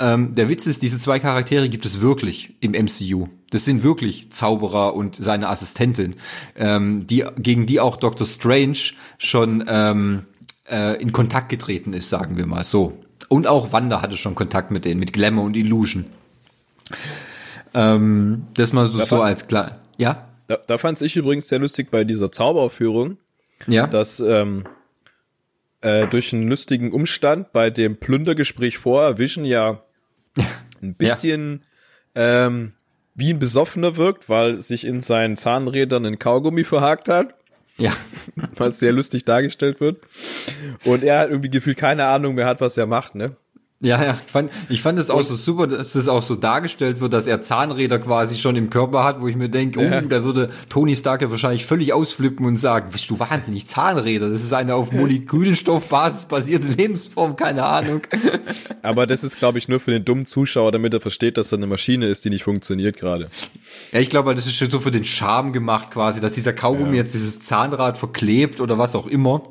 Ähm, der Witz ist, diese zwei Charaktere gibt es wirklich im MCU. Das sind wirklich Zauberer und seine Assistentin, ähm, die, gegen die auch Doctor Strange schon ähm, äh, in Kontakt getreten ist, sagen wir mal so. Und auch Wanda hatte schon Kontakt mit denen, mit Glamour und Illusion. Ähm, das mal so, so Davon- als klar. Ja? Da, da fand ich übrigens sehr lustig bei dieser Zauberaufführung, Ja? dass ähm, äh, durch einen lustigen Umstand bei dem Plündergespräch vor Vision ja ein bisschen ähm, wie ein Besoffener wirkt, weil sich in seinen Zahnrädern ein Kaugummi verhakt hat, ja. was sehr lustig dargestellt wird. Und er halt irgendwie gefühlt keine Ahnung mehr hat, was er macht, ne? Ja, ja, ich fand, ich fand es auch so super, dass das auch so dargestellt wird, dass er Zahnräder quasi schon im Körper hat, wo ich mir denke, Ja. oh, da würde Tony Stark ja wahrscheinlich völlig ausflippen und sagen, bist du wahnsinnig, Zahnräder, das ist eine auf Molekülstoffbasis basierte Lebensform, keine Ahnung. Aber das ist, glaube ich, nur für den dummen Zuschauer, damit er versteht, dass da eine Maschine ist, die nicht funktioniert gerade. Ja, ich glaube, das ist schon so für den Charme gemacht quasi, dass dieser Kaugummi jetzt dieses Zahnrad verklebt oder was auch immer.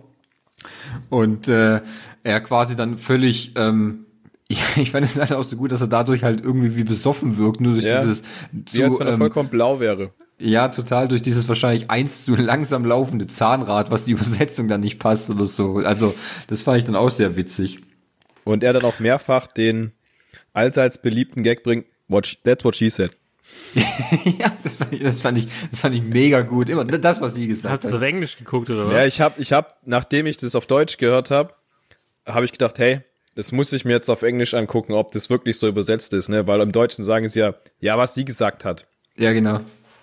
Und äh, er quasi dann völlig, ähm, ja, ich fand es halt auch so gut, dass er dadurch halt irgendwie wie besoffen wirkt, nur durch Ja. dieses Wie als zu, wenn er ähm, vollkommen blau wäre. ja, total durch dieses wahrscheinlich eins zu langsam laufende Zahnrad, was die Übersetzung dann nicht passt oder so. Also, das fand ich dann auch sehr witzig. Und er dann auch mehrfach den allseits beliebten Gag bringt, what, that's what she said. ja, das fand, ich, das fand ich, das fand ich mega gut. Immer das, was sie gesagt Habt ihr hat. auf Englisch geguckt oder was? Ja, ich habe, ich hab, nachdem ich das auf Deutsch gehört habe, habe ich gedacht, hey, das muss ich mir jetzt auf Englisch angucken, ob das wirklich so übersetzt ist, ne? Weil im Deutschen sagen sie ja, ja, was sie gesagt hat. Ja, genau.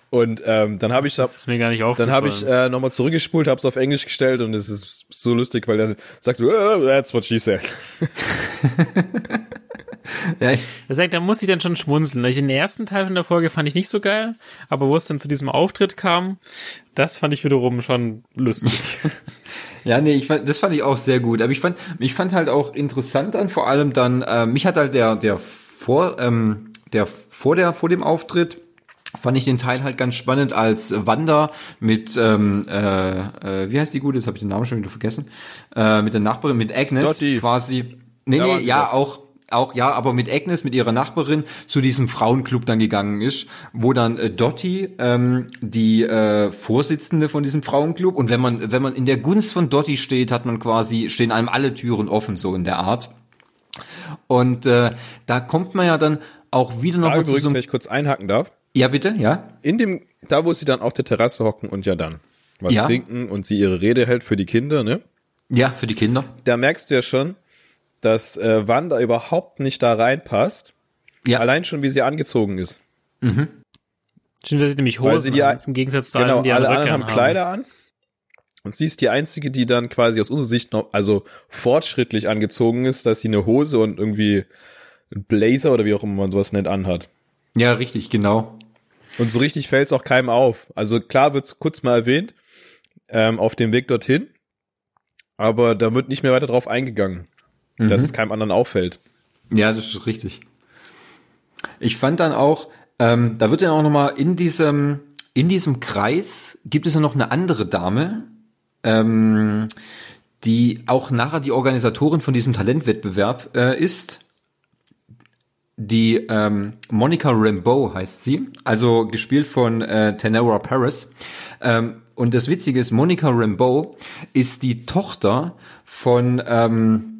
Und ähm, dann habe ich das ist mir gar nicht aufgefallen. dann habe ich äh, nochmal zurückgespult, habe es auf Englisch gestellt und es ist so lustig, weil dann sagt du, "Uh, that's what she said. Ja, Er sagt, da muss ich dann schon schmunzeln. Den ersten Teil von der Folge fand ich nicht so geil, aber wo es dann zu diesem Auftritt kam, das fand ich wiederum schon lustig. Ja, nee, ich fand, das fand ich auch sehr gut. Aber ich fand, ich fand halt auch interessant dann vor allem dann, äh, mich hat halt der, der vor, ähm, der vor der, vor dem Auftritt, fand ich den Teil halt ganz spannend als Wanda mit, ähm, äh, äh, wie heißt die gute? Jetzt habe ich den Namen schon wieder vergessen. Äh, mit der Nachbarin, mit Agnes Dottie. quasi. Nee, nee, ja, auch, auch, ja, aber mit Agnes, mit ihrer Nachbarin, zu diesem Frauenclub dann gegangen ist, wo dann äh, Dottie, ähm, die äh, Vorsitzende von diesem Frauenclub, und wenn man, wenn man in der Gunst von Dottie steht, hat man quasi, stehen einem alle Türen offen, so in der Art. Und äh, da kommt man ja dann auch wieder noch Da mal zu übrigens, so wenn ich kurz einhaken darf, Ja, bitte, ja. in dem, da wo sie dann auf der Terrasse hocken und ja dann was Ja. trinken und sie ihre Rede hält für die Kinder, ne? Ja, für die Kinder. Da merkst du ja schon, dass äh, Wanda überhaupt nicht da reinpasst. Ja. Allein schon, wie sie angezogen ist. Stimmt, wir sind nämlich Weil Hosen sie die- an, im Gegensatz zu Genau, allen, die alle an anderen haben Röckern Kleider an. Und sie ist die einzige, die dann quasi aus unserer Sicht noch, also fortschrittlich angezogen ist, dass sie eine Hose und irgendwie einen Blazer oder wie auch immer man sowas nennt anhat. Ja, richtig, genau. Und so richtig fällt es auch keinem auf. Also klar wird's kurz mal erwähnt, ähm, auf dem Weg dorthin, aber da wird nicht mehr weiter drauf eingegangen, dass es keinem anderen auffällt. Ja, das ist richtig. Ich fand dann auch, ähm, da wird ja auch noch mal in diesem in diesem Kreis gibt es ja noch eine andere Dame, ähm, die auch nachher die Organisatorin von diesem Talentwettbewerb äh, ist. Die ähm, Monica Rambeau heißt sie, also gespielt von äh, Tenera Paris. Ähm, und das Witzige ist, Monica Rambeau ist die Tochter von ähm,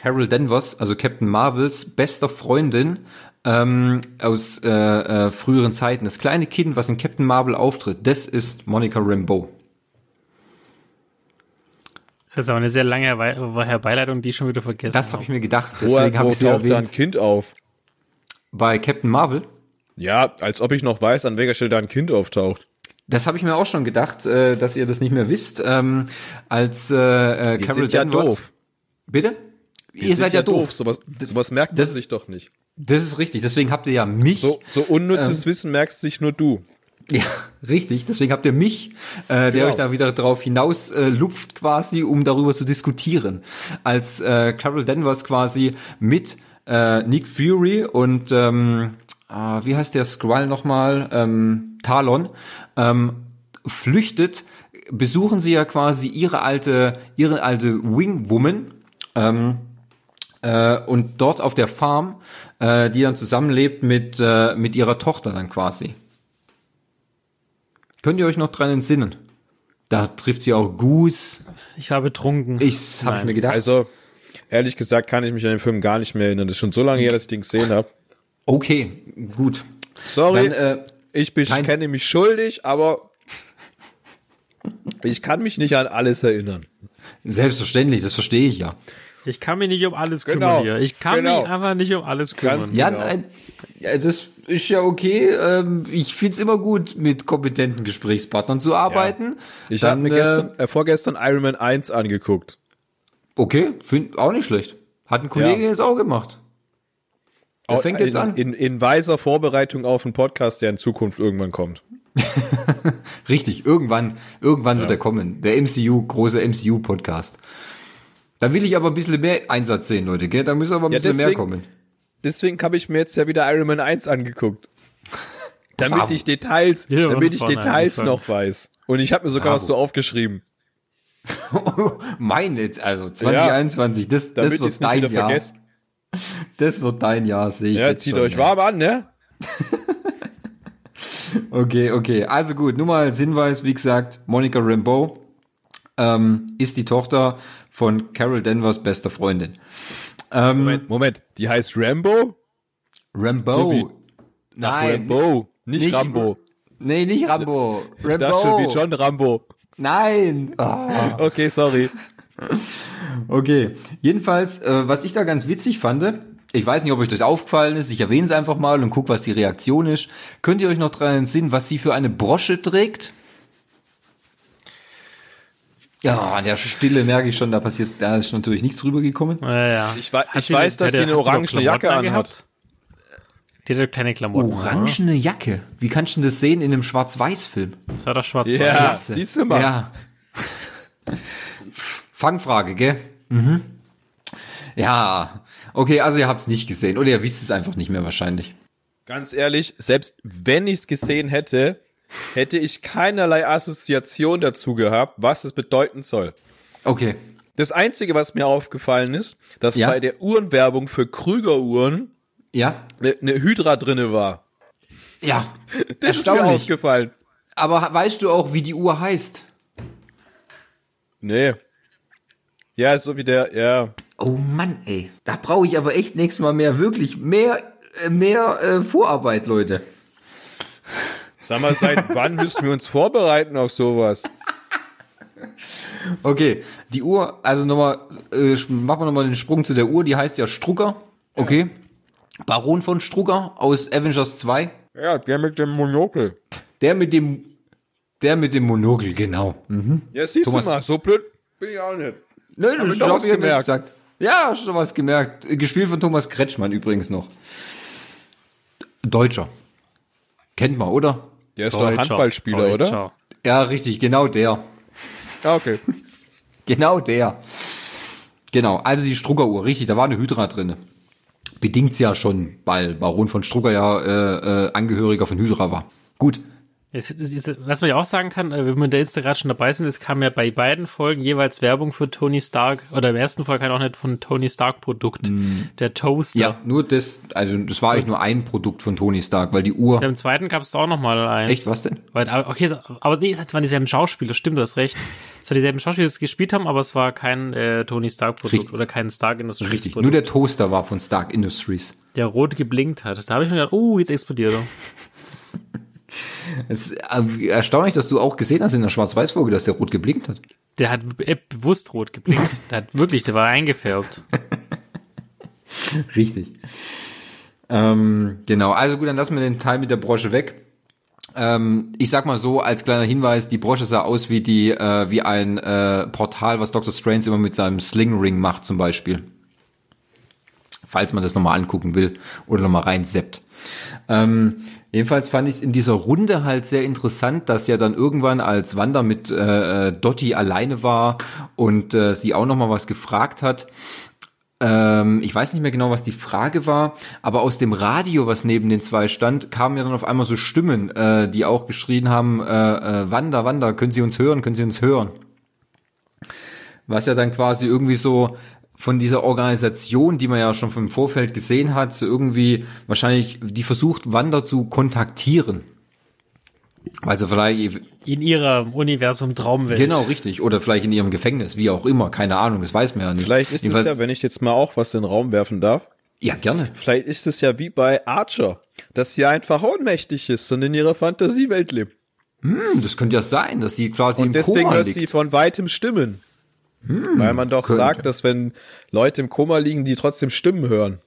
Carol Danvers, also Captain Marvels bester Freundin ähm, aus äh, äh, früheren Zeiten. Das kleine Kind, was in Captain Marvel auftritt, das ist Monica Rambeau. Das ist jetzt aber eine sehr lange Herbe- Herbeileitung, die ich schon wieder vergessen Das habe habe. ich mir gedacht. Deswegen habe ich sie taucht da ein erwähnt. Kind auf? Bei Captain Marvel. Ja, als ob ich noch weiß, an welcher Stelle da ein Kind auftaucht. Das habe ich mir auch schon gedacht, äh, dass ihr das nicht mehr wisst. Ähm, als äh, äh, Carol sind ja Danvers. doof. Bitte? Wir ihr seid ja doof. Sowas, sowas merkt man das- sich doch nicht. Das ist richtig. Deswegen habt ihr ja mich. So, so unnützes Wissen merkst sich nur du. Ja, richtig. Deswegen habt ihr mich, äh, der Genau. euch da wieder drauf hinaus äh, lupft quasi, um darüber zu diskutieren. Als äh, Carol Danvers quasi mit äh, Nick Fury und ähm, äh, wie heißt der Skrull nochmal? Ähm, Talon ähm, flüchtet, besuchen sie ja quasi ihre alte, ihre alte Wing Woman. Ähm, äh, und dort auf der Farm, äh, die dann zusammenlebt mit, äh, mit ihrer Tochter dann quasi. Könnt ihr euch noch dran entsinnen? Da trifft sie auch Goose. Ich war betrunken. Ich habe mir gedacht. Also, ehrlich gesagt, kann ich mich an den Film gar nicht mehr erinnern. Das ist schon so lange her, dass ich den gesehen habe. okay, gut. Sorry, Dann, äh, ich bin, kein- kenne mich schuldig, aber ich kann mich nicht an alles erinnern. selbstverständlich, das verstehe ich ja. Ich kann mich nicht um alles Genau, kümmern hier. Ich kann genau. mich einfach nicht um alles kümmern. Ganz Ja, Genau. nein, ja, das ist ja okay. Ähm, ich find's immer gut, mit kompetenten Gesprächspartnern zu arbeiten. Ich habe mir äh, gestern, äh, vorgestern Iron Man 1 angeguckt. Okay, find auch nicht schlecht. Hat ein Kollege Ja. jetzt auch gemacht. Der Au- fängt jetzt in, an. In, in weiser Vorbereitung auf einen Podcast, der in Zukunft irgendwann kommt. Richtig, irgendwann, irgendwann wird er kommen. Der MCU, große MCU-Podcast. Da will ich aber ein bisschen mehr Einsatz sehen, Leute, gell? Da muss aber ein Ja, bisschen mehr deswegen- kommen. Deswegen habe ich mir jetzt ja wieder Iron Man 1 angeguckt. Damit Bravo. ich Details, Ja, damit ich Details noch weiß. Und ich habe mir sogar Bravo. was so aufgeschrieben, mein jetzt, also 2021, das, das damit ich wird dein Jahr. vergesse. Das wird dein Jahr, sehe ich. Ja, jetzt zieht schon, euch warm an, ne? Okay, okay. Also gut, nur mal als Hinweis, wie gesagt, Monica Rambeau ähm, ist die Tochter von Carol Danvers bester Freundin. Ähm, Moment, Moment, die heißt Rambo? Rambeau. So Nein, Rambo, nicht, nicht- Rambo. nee, nicht Rambo. Ich dachte schon wie. John Rambo. Nein. Ah. Okay, sorry. Okay, jedenfalls, äh, was ich da ganz witzig fand, ich weiß nicht, ob euch das aufgefallen ist, ich erwähne es einfach mal und guck, was die Reaktion ist. Könnt ihr euch noch daran entsinnen, was sie für eine Brosche trägt? Ja, an der Stille merke ich schon, da passiert, da ist natürlich nichts rübergekommen. Ja, ja. Ich Hat ich weiß, dass sie eine orangene Jacke anhat. Die hat kleine Klamotten. Orangene Jacke. Wie kannst du denn das sehen in einem Schwarz-Weiß-Film? Das war doch schwarz Ja, Klasse. siehst du mal. Ja. Fangfrage, gell? Mhm. Ja. Okay, also ihr habt's nicht gesehen. Oder ihr wisst es einfach nicht mehr wahrscheinlich. Ganz ehrlich, selbst wenn ich es gesehen hätte, hätte ich keinerlei Assoziation dazu gehabt, was es bedeuten soll. Okay. Das Einzige, was mir aufgefallen ist, dass Ja. bei der Uhrenwerbung für Krüger-Uhren Ja. eine eine Hydra drinne war. Ja. Das ist mir aufgefallen. Aber weißt du auch, wie die Uhr heißt? Nee. Ja, ist so wie der, ja. Oh Mann, ey. Da brauche ich aber echt nächstes Mal mehr, wirklich mehr, äh, mehr äh, Vorarbeit, Leute. Sag mal, seit wann müssen wir uns vorbereiten auf sowas? Okay, die Uhr, also nochmal, äh, machen wir nochmal den Sprung zu der Uhr, die heißt ja Strucker. Okay. Baron von Strucker aus Avengers 2. Ja, der mit dem Monokel. Der mit dem, der mit dem Monokel, genau. Mhm. Ja, siehst Thomas- du mal, so blöd bin ich auch nicht. Nö, ich doch hab was ja gemerkt. gesagt. Ja, hast du was gemerkt. Gespielt von Thomas Kretschmann übrigens noch. Deutscher. Kennt man, oder? Der ist doch Deutscher. Handballspieler, oder? Deutscher. Ja, richtig, genau der. Ah, okay. Genau der. Genau, also die Strucker-Uhr, richtig, da war eine Hydra drinne. Bedingt's ja schon, weil Baron von Strucker ja äh, äh, Angehöriger von Hydra war. Gut, Es, es, was man ja auch sagen kann, äh, wenn wir da jetzt gerade schon dabei sind, es kam ja bei beiden Folgen jeweils Werbung für Tony Stark, oder im ersten Fall kann auch nicht von Tony Stark Produkt, der Toaster. ja, nur das, also das war eigentlich nur ein Produkt von Tony Stark, weil die Uhr, Ja, Im zweiten gab es auch noch mal eins. Echt, was denn? Weil, okay, aber nee, es waren dieselben Schauspieler, stimmt, du hast recht. Es waren dieselben Schauspieler, die es gespielt haben, aber es war kein äh, Tony Stark Produkt Richtig. oder kein Stark Industries richtig, Produkt, nur der Toaster war von Stark Industries. der rot geblinkt hat. Da habe ich mir gedacht, oh, jetzt explodiert er. Es ist äh, erstaunlich, dass du auch gesehen hast in der Schwarz-Weiß-Folge, dass der rot geblinkt hat. Der hat be- bewusst rot geblinkt. Der hat wirklich, der war eingefärbt. Richtig. Ähm, genau, also gut, dann lassen wir den Teil mit der Brosche weg. Ähm, ich sag mal so, als kleiner Hinweis, die Brosche sah aus wie die, äh, wie ein äh, Portal, was Dr. Strange immer mit seinem Sling Ring macht, zum Beispiel. Falls man das nochmal angucken will oder nochmal reinseppt. Ähm, jedenfalls fand ich es in dieser Runde halt sehr interessant, dass ja dann irgendwann als Wanda mit äh, äh, Dottie alleine war und äh, sie auch nochmal was gefragt hat, ähm, ich weiß nicht mehr genau, was die Frage war, aber aus dem Radio, was neben den zwei stand, kamen ja dann auf einmal so Stimmen, äh, die auch geschrien haben, äh, äh, Wanda, Wanda, können Sie uns hören, können Sie uns hören? Was ja dann quasi irgendwie so von dieser Organisation, die man ja schon vom Vorfeld gesehen hat, so irgendwie wahrscheinlich, die versucht, Wanda zu kontaktieren. Also vielleicht In ihrer Universum Traumwelt. Genau, richtig. Oder vielleicht in ihrem Gefängnis, wie auch immer, keine Ahnung, das weiß man ja nicht. Vielleicht ist es Jedenfalls- ja, wenn ich jetzt mal auch was in den Raum werfen darf, Ja, gerne. vielleicht ist es ja wie bei Archer, dass sie einfach ohnmächtig ist und in ihrer Fantasiewelt lebt. Hm, Das könnte ja sein, dass sie quasi Und im deswegen Koma hört liegt. sie von weitem Stimmen. Weil man doch könnte. sagt, dass wenn Leute im Koma liegen, die trotzdem Stimmen hören.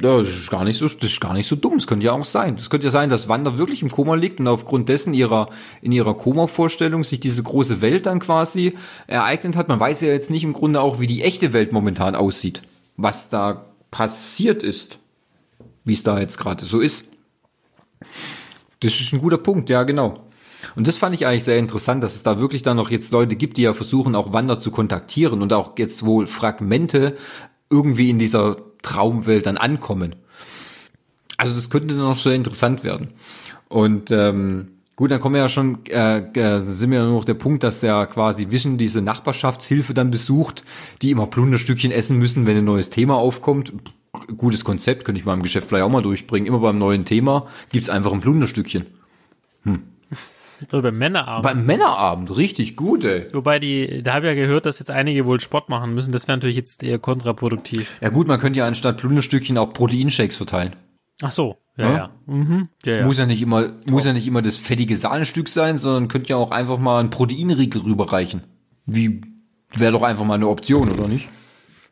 Ja, das ist gar nicht so, das ist gar nicht so dumm. Das könnte ja auch sein. Das könnte ja sein, dass Wanda wirklich im Koma liegt und aufgrund dessen ihrer, in ihrer Koma-Vorstellung sich diese große Welt dann quasi ereignet hat. Man weiß ja jetzt nicht im Grunde auch, wie die echte Welt momentan aussieht. Was da passiert ist. Wie es da jetzt gerade so ist. Das ist ein guter Punkt, ja, genau. Und das fand ich eigentlich sehr interessant, dass es da wirklich dann noch jetzt Leute gibt, die ja versuchen, auch Wander zu kontaktieren und auch jetzt wohl Fragmente irgendwie in dieser Traumwelt dann ankommen. Also das könnte noch sehr interessant werden. Und ähm, gut, dann kommen wir ja schon, äh, äh, sind wir ja nur noch der Punkt, dass der quasi Vision diese Nachbarschaftshilfe dann besucht, die immer Plunderstückchen essen müssen, wenn ein neues Thema aufkommt. Gutes Konzept, könnte ich mal im Geschäft vielleicht auch mal durchbringen. Immer beim neuen Thema gibt's einfach ein Plunderstückchen. Hm. Oder beim Männerabend. Beim Männerabend, richtig gut, ey. Wobei die, da habe ich ja gehört, dass jetzt einige wohl Sport machen müssen. Das wäre natürlich jetzt eher kontraproduktiv. Ja gut, man könnte ja anstatt Plunderstückchen auch Proteinshakes verteilen. Ach so, ja, ja. ja. Mhm. ja, ja. Muss ja nicht immer, muss ja nicht immer das fettige Sahnenstück sein, sondern könnte ja auch einfach mal ein Proteinriegel rüberreichen. Wie, wäre doch einfach mal eine Option, oder nicht?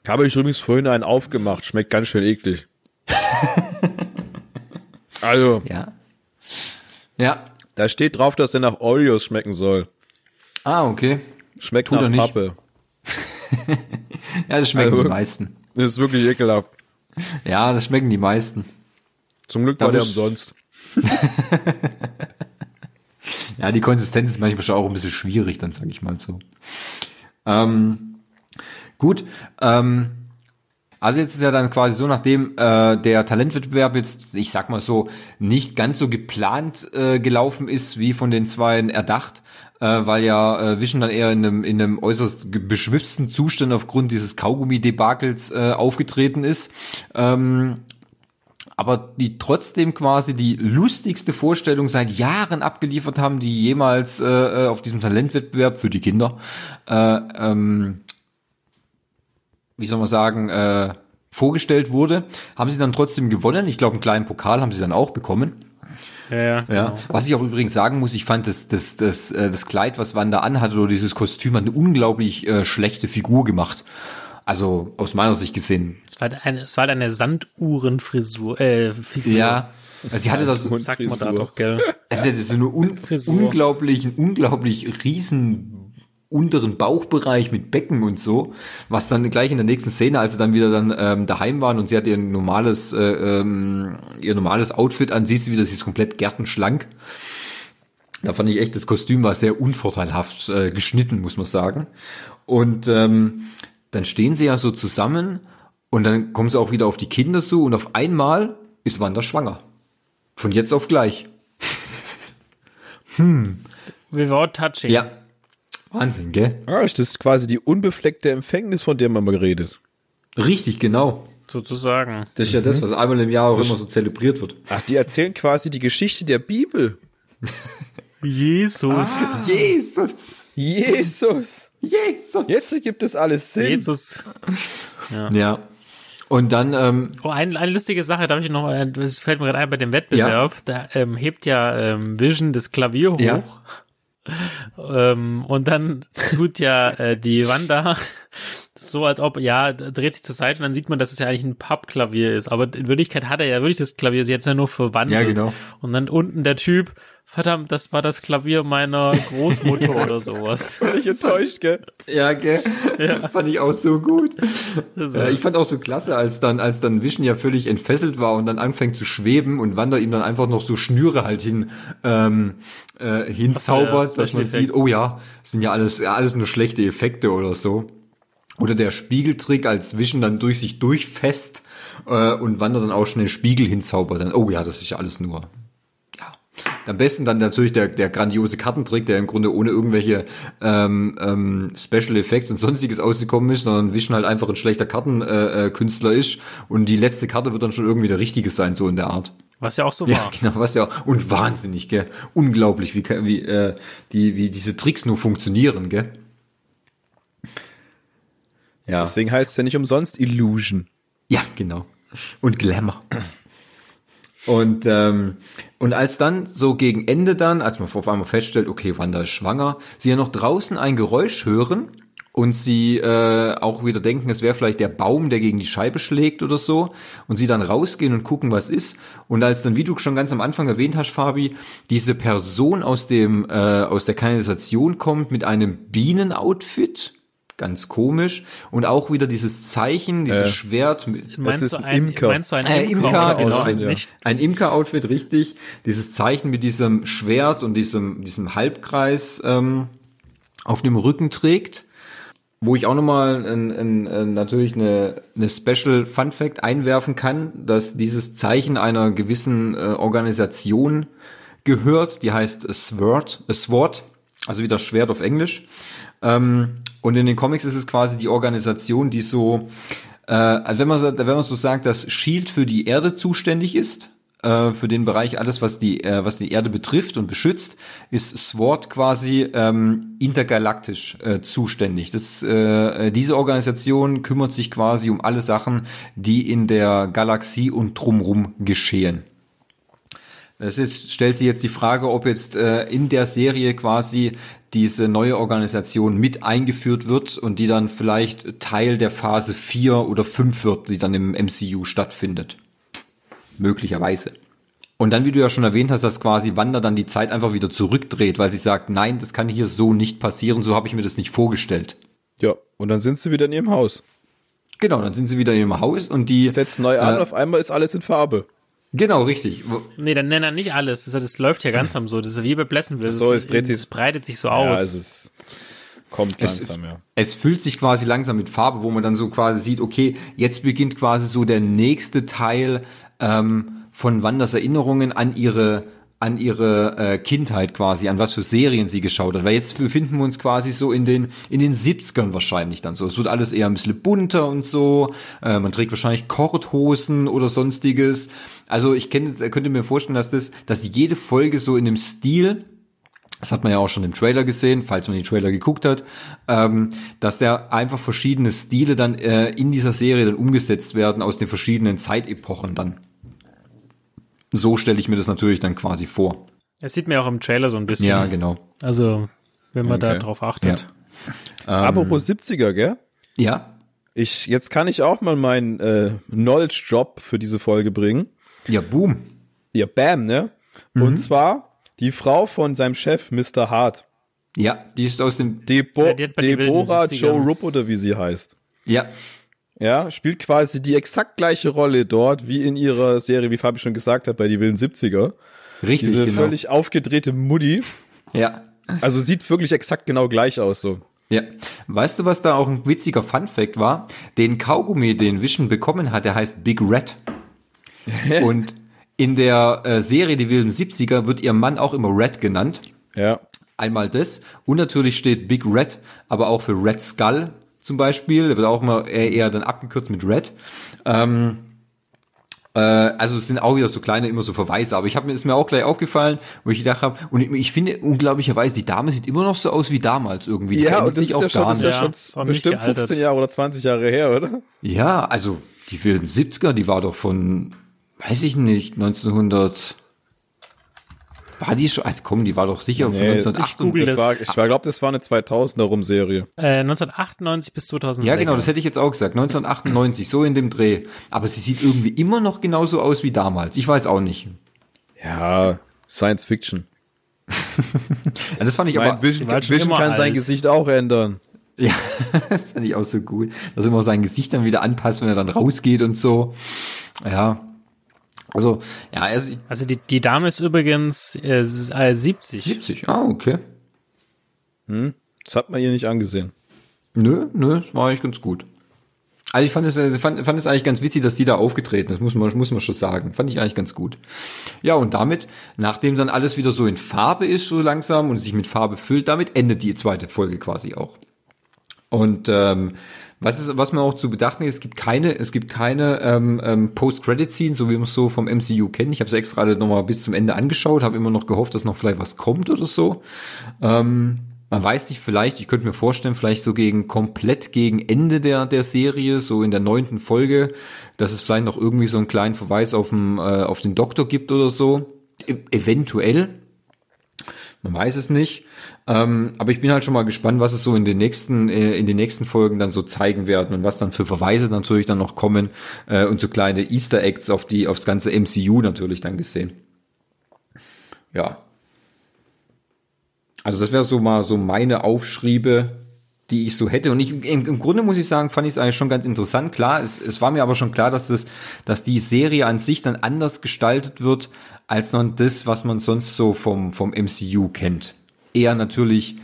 Habe ich übrigens vorhin einen aufgemacht. Schmeckt ganz schön eklig. also. Ja. Ja, da steht drauf, dass er nach Oreos schmecken soll. Ah, okay. Schmeckt Tut nach Pappe. ja, das schmecken also, die meisten. Das ist wirklich ekelhaft. Ja, das schmecken die meisten. Zum Glück war der umsonst. ja, die Konsistenz ist manchmal schon auch ein bisschen schwierig, dann sage ich mal so. Ähm, gut, ähm, also jetzt ist ja dann quasi so, nachdem äh, der Talentwettbewerb jetzt, ich sag mal so, nicht ganz so geplant äh, gelaufen ist, wie von den zwei erdacht, äh, weil ja äh, Vision dann eher in einem, in einem äußerst beschwipsten Zustand aufgrund dieses Kaugummi-Debakels äh, aufgetreten ist. Ähm, aber die trotzdem quasi die lustigste Vorstellung seit Jahren abgeliefert haben, die jemals äh, äh auf diesem Talentwettbewerb für die Kinder äh, ähm, wie soll man sagen, äh, vorgestellt wurde, haben sie dann trotzdem gewonnen. Ich glaube, einen kleinen Pokal haben sie dann auch bekommen. Ja, ja, genau. ja. Was ich auch übrigens sagen muss, ich fand das, das, das, äh, das Kleid, was Wanda anhatte, oder dieses Kostüm, hat eine unglaublich äh, schlechte Figur gemacht. Also aus meiner Sicht gesehen. Es war eine, es war eine Sanduhrenfrisur, äh, Figur. Ja. Also sie hatte das, sagt man da doch, gell? Also das ist eine un, unglaublich, unglaublich riesen unteren Bauchbereich mit Becken und so, was dann gleich in der nächsten Szene, als sie dann wieder dann ähm, daheim waren und sie hat ihr normales äh, ähm, ihr normales Outfit an, siehst du wieder, sie ist komplett gärtenschlank. Da fand ich echt, das Kostüm war sehr unvorteilhaft äh, geschnitten, muss man sagen. Und ähm, dann stehen sie ja so zusammen und dann kommen sie auch wieder auf die Kinder zu und auf einmal ist Wanda schwanger. Von jetzt auf gleich. hm. Without touching. Ja, Wahnsinn, gell? Ah, das ist quasi die unbefleckte Empfängnis, von der man mal redet. Richtig, genau. Sozusagen. Das ist ja das, was einmal im Jahr auch immer so zelebriert wird. Ach, die erzählen quasi die Geschichte der Bibel. Jesus. Ah, Jesus. Jesus. Jesus. Jetzt gibt es alles Sinn. Jesus. Ja. ja. Und dann, ähm, oh, ein, eine lustige Sache, darf ich noch, das fällt mir gerade ein bei dem Wettbewerb, ja. da ähm, hebt ja ähm, Vision das Klavier hoch. Ja. Ähm, und dann tut ja äh, die Wanda so, als ob, ja, dreht sich zur Seite und dann sieht man, dass es ja eigentlich ein Pappklavier ist. Aber in Wirklichkeit hat er ja wirklich das Klavier, sie hat es ja nur verwandelt. Ja, genau. Und dann unten der Typ, verdammt, das war das Klavier meiner Großmutter oder sowas. War ich enttäuscht, gell? Ja, gell? Ja. Fand ich auch so gut. So. Äh, ich fand auch so klasse, als dann, als dann Vision ja völlig entfesselt war und dann anfängt zu schweben und Wander ihm dann einfach noch so Schnüre halt hin, ähm, äh, hinzaubert, so, ja, dass man sieht, oh ja, sind ja alles, ja, alles nur schlechte Effekte oder so. Oder der Spiegeltrick, als Vision dann durch sich durchfest äh, und Wander dann auch schnell Spiegel hinzaubert. Dann, oh ja, das ist ja alles nur am besten dann natürlich der, der grandiose Kartentrick, der im Grunde ohne irgendwelche ähm, ähm, Special Effects und sonstiges ausgekommen ist, sondern Vision halt einfach ein schlechter Kartenkünstler äh, ist und die letzte Karte wird dann schon irgendwie der richtige sein, so in der Art. Was ja auch so war. Ja, genau, was ja auch. Und wahnsinnig, gell? Unglaublich, wie, wie, äh, die, wie diese Tricks nur funktionieren, gell? Ja. Deswegen heißt es ja nicht umsonst Illusion. Ja, genau. Und Glamour. Und, ähm, und als dann so gegen Ende dann, als man auf einmal feststellt, okay, Wanda ist schwanger, sie ja noch draußen ein Geräusch hören und sie äh, auch wieder denken, es wäre vielleicht der Baum, der gegen die Scheibe schlägt oder so und sie dann rausgehen und gucken, was ist. Und als dann, wie du schon ganz am Anfang erwähnt hast, Fabi, diese Person aus dem äh, aus der Kanalisation kommt mit einem Bienenoutfit, ganz komisch und auch wieder dieses Zeichen, dieses Äh, Schwert mit, Meinst ist du ein ein, Imker? Meinst du ein Äh, Imker? Imker, genau, ein ja. ein Imker-Outfit, richtig. Dieses Zeichen mit diesem Schwert und diesem, diesem Halbkreis ähm, auf dem Rücken trägt. Wo ich auch nochmal ein, ein, ein, natürlich eine, eine Special Fun Fact einwerfen kann, dass dieses Zeichen einer gewissen äh, Organisation gehört, die heißt Sword, äh, Sword, also wie das Schwert auf Englisch. Ähm, und in den Comics ist es quasi die Organisation, die so, äh, also wenn man so, wenn man so sagt, dass Shield für die Erde zuständig ist, äh, für den Bereich alles, was die, äh, was die Erde betrifft und beschützt, ist SWORD quasi ähm, intergalaktisch äh, zuständig. Das, äh, diese Organisation kümmert sich quasi um alle Sachen, die in der Galaxie und drumrum geschehen. Es ist, stellt sich jetzt die Frage, ob jetzt äh, in der Serie quasi diese neue Organisation mit eingeführt wird und die dann vielleicht Teil der Phase 4 oder 5 wird, die dann im MCU stattfindet. Möglicherweise. Und dann, wie du ja schon erwähnt hast, dass quasi Wanda dann die Zeit einfach wieder zurückdreht, weil sie sagt, nein, das kann hier so nicht passieren, so habe ich mir das nicht vorgestellt. Ja, und dann sind sie wieder in ihrem Haus. Genau, dann sind sie wieder in ihrem Haus und die Setzen neu an, Äh, auf einmal ist alles in Farbe. Genau, richtig. Nee, dann nenn er nicht alles. Das, das läuft ja ganz am so. Das ist wie bei Pleasantville. so, es dreht sich- Es breitet sich so Ja, aus. also es kommt Es, langsam, ja. es füllt sich quasi langsam mit Farbe, wo man dann so quasi sieht, okay, jetzt beginnt quasi so der nächste Teil ähm, von Wanders Erinnerungen an ihre an ihre äh, Kindheit quasi, an was für Serien sie geschaut hat. Weil jetzt befinden wir uns quasi so in den in den 70ern wahrscheinlich dann so. Es wird alles eher ein bisschen bunter und so. Äh, man trägt wahrscheinlich Korthosen oder sonstiges. Also ich kenne, könnte mir vorstellen, dass das, dass jede Folge so in dem Stil das hat man ja auch schon im Trailer gesehen, falls man den Trailer geguckt hat, ähm, dass da einfach verschiedene Stile dann äh, in dieser Serie dann umgesetzt werden aus den verschiedenen Zeitepochen dann. So stelle ich mir das natürlich dann quasi vor. Es sieht mir auch im Trailer so ein bisschen. Ja, genau. Also, wenn man da Okay. drauf achtet. Apropos 70er, gell? Ja, Ich, jetzt kann ich auch mal meinen äh, Knowledge-Job für diese Folge bringen. ja, boom. Ja, bam, ne? Mhm. Und zwar die Frau von seinem Chef, Mr. Hart. Ja, die ist aus dem, Debo Ja, Deborah 70ern. Joe Rupp oder wie sie heißt. ja, Ja, spielt quasi die exakt gleiche Rolle dort, wie in ihrer Serie, wie Fabi schon gesagt hat, bei die wilden 70er. richtig, Diese genau. völlig aufgedrehte Mutti. ja, Also sieht wirklich exakt genau gleich aus, so. ja. Weißt du, was da auch ein witziger Fun-Fact war? Den Kaugummi, den Vision bekommen hat, der heißt Big Red. Und in der äh, Serie Die wilden 70er wird ihr Mann auch immer Red genannt. Ja. Einmal das. Und natürlich steht Big Red, aber auch für Red Skull zum Beispiel. Der wird auch immer eher, eher dann abgekürzt mit Red. Ähm, äh, also es sind auch wieder so kleine, immer so Verweise. Aber ich habe mir ist mir auch gleich aufgefallen, wo ich gedacht habe, und ich, ich finde unglaublicherweise, die Dame sieht immer noch so aus wie damals irgendwie. Die Ja, verändert und das ist sich auch ja schon, gar ist ja. Ja, ist schon nicht bestimmt gealtert. 15 Jahre oder 20 Jahre her, oder? Ja, also die wilden 70er, die war doch von, weiß ich nicht, 1900. War die schon? Also komm, die war doch sicher Nee, von ich 1908. google Das war, ich glaube, das war eine 2000er rum Serie. Äh, 1998 bis 2006. Ja, genau, das hätte ich jetzt auch gesagt. 1998, so in dem Dreh. Aber sie sieht irgendwie immer noch genauso aus wie damals. Ich weiß auch nicht. Ja, Science Fiction. Ja, das fand ich Mein aber, Vision, Vision kann sein alt. Gesicht auch ändern. ja, das fand ich auch so gut. Dass er immer sein Gesicht dann wieder anpasst, wenn er dann rausgeht und so. Ja. Also, ja, also Also die, die Dame ist übrigens äh, s- äh, 70. 70. Ah, okay. Das hat man ihr nicht angesehen. Nö, nö, das war eigentlich ganz gut. Also ich fand es, äh, fand, fand es eigentlich ganz witzig, dass die da aufgetreten ist, muss man, muss man schon sagen. Fand ich eigentlich ganz gut. Ja, und damit, nachdem dann alles wieder so in Farbe ist, so langsam und sich mit Farbe füllt, damit endet die zweite Folge quasi auch. Und ähm, was ist, was man auch zu bedachten ist, es gibt keine, es gibt keine ähm, ähm, Post-Credit-Scene, so wie wir es so vom MCU kennen. Ich habe es extra noch mal bis zum Ende angeschaut, habe immer noch gehofft, dass noch vielleicht was kommt oder so. Ähm, man weiß nicht, vielleicht, ich könnte mir vorstellen, vielleicht so gegen komplett gegen Ende der der Serie, so in der neunten Folge, dass es vielleicht noch irgendwie so einen kleinen Verweis auf den, äh, auf den Doktor gibt oder so. E eventuell. Man weiß es nicht. Ähm, aber ich bin halt schon mal gespannt, was es so in den nächsten, äh, in den nächsten Folgen dann so zeigen werden und was dann für Verweise natürlich dann noch kommen äh, und so kleine Easter Eggs auf die, aufs ganze MCU natürlich dann gesehen. Ja. Also das wäre so mal so meine Aufschriebe, die ich so hätte. Und ich, im, im Grunde muss ich sagen, fand ich es eigentlich schon ganz interessant. Klar, es, es war mir aber schon klar, dass das, dass die Serie an sich dann anders gestaltet wird, als man das, was man sonst so vom, vom MCU kennt. Eher natürlich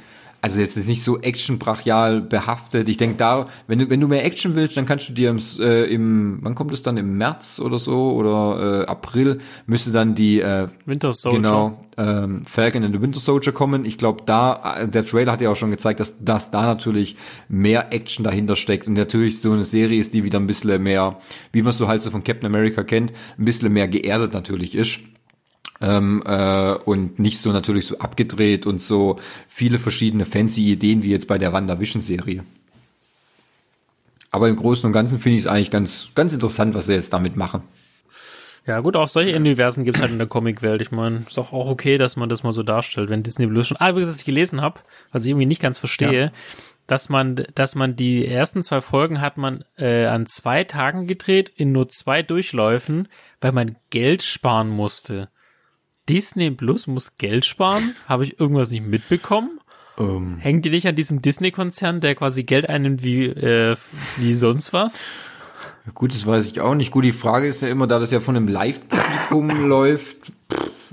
also jetzt ist nicht so actionbrachial behaftet. Ich denke da, wenn du wenn du mehr Action willst, dann kannst du dir im, äh, im wann kommt es dann im März oder so oder äh, April müsste dann die äh, Winter Soldier genau ähm, Falcon and the Winter Soldier kommen. Ich glaube da äh, der Trailer hat ja auch schon gezeigt, dass dass da natürlich mehr Action dahinter steckt und natürlich so eine Serie ist, die wieder ein bisschen mehr, wie man so halt so von Captain America kennt, ein bisschen mehr geerdet natürlich ist ähm, äh, und nicht so natürlich so abgedreht und so viele verschiedene fancy Ideen wie jetzt bei der WandaVision-Serie. Aber im Großen und Ganzen finde ich es eigentlich ganz, ganz interessant, was sie jetzt damit machen. Ja, gut, auch solche Universen gibt es halt in der Comicwelt. Ich meine, ist doch auch okay, dass man das mal so darstellt, wenn Disney Plus schon. Ah, übrigens, was ich gelesen habe, was ich irgendwie nicht ganz verstehe, ja. dass man, dass man die ersten zwei Folgen hat man äh, an zwei Tagen gedreht, in nur zwei Durchläufen, weil man Geld sparen musste. Disney Plus muss Geld sparen? Habe ich irgendwas nicht mitbekommen? Ähm. Hängt die nicht an diesem Disney-Konzern, der quasi Geld einnimmt wie, äh, wie sonst was? Gut, das weiß ich auch nicht. Gut, die Frage ist ja immer, da das ja von einem Live-Publikum läuft,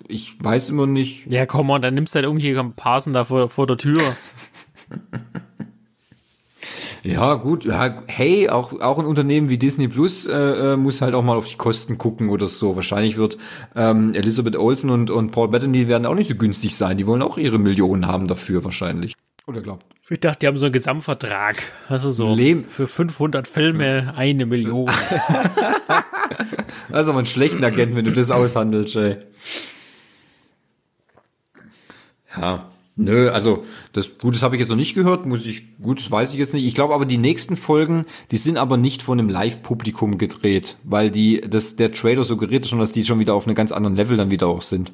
ich weiß immer nicht. Ja, komm on, dann nimmst du halt irgendwie Parsen da vor, vor der Tür. Ja, gut. Ja, hey, auch, auch ein Unternehmen wie Disney Plus äh, äh, muss halt auch mal auf die Kosten gucken oder so. Wahrscheinlich wird ähm, Elizabeth Olsen und, und Paul Bettany werden auch nicht so günstig sein. Die wollen auch ihre Millionen haben dafür wahrscheinlich. Oder glaubt? Ich dachte, die haben so einen Gesamtvertrag. Also so Leben. für 500 Filme eine Million. also man schlechten Agent, wenn du das aushandelst, ey. Ja. Nö, also das Gutes habe ich jetzt noch nicht gehört, muss ich, gut, weiß ich jetzt nicht. Ich glaube aber die nächsten Folgen, die sind aber nicht von einem Live-Publikum gedreht, weil die, das, der Trailer suggeriert schon, dass die schon wieder auf einem ganz anderen Level dann wieder auch sind.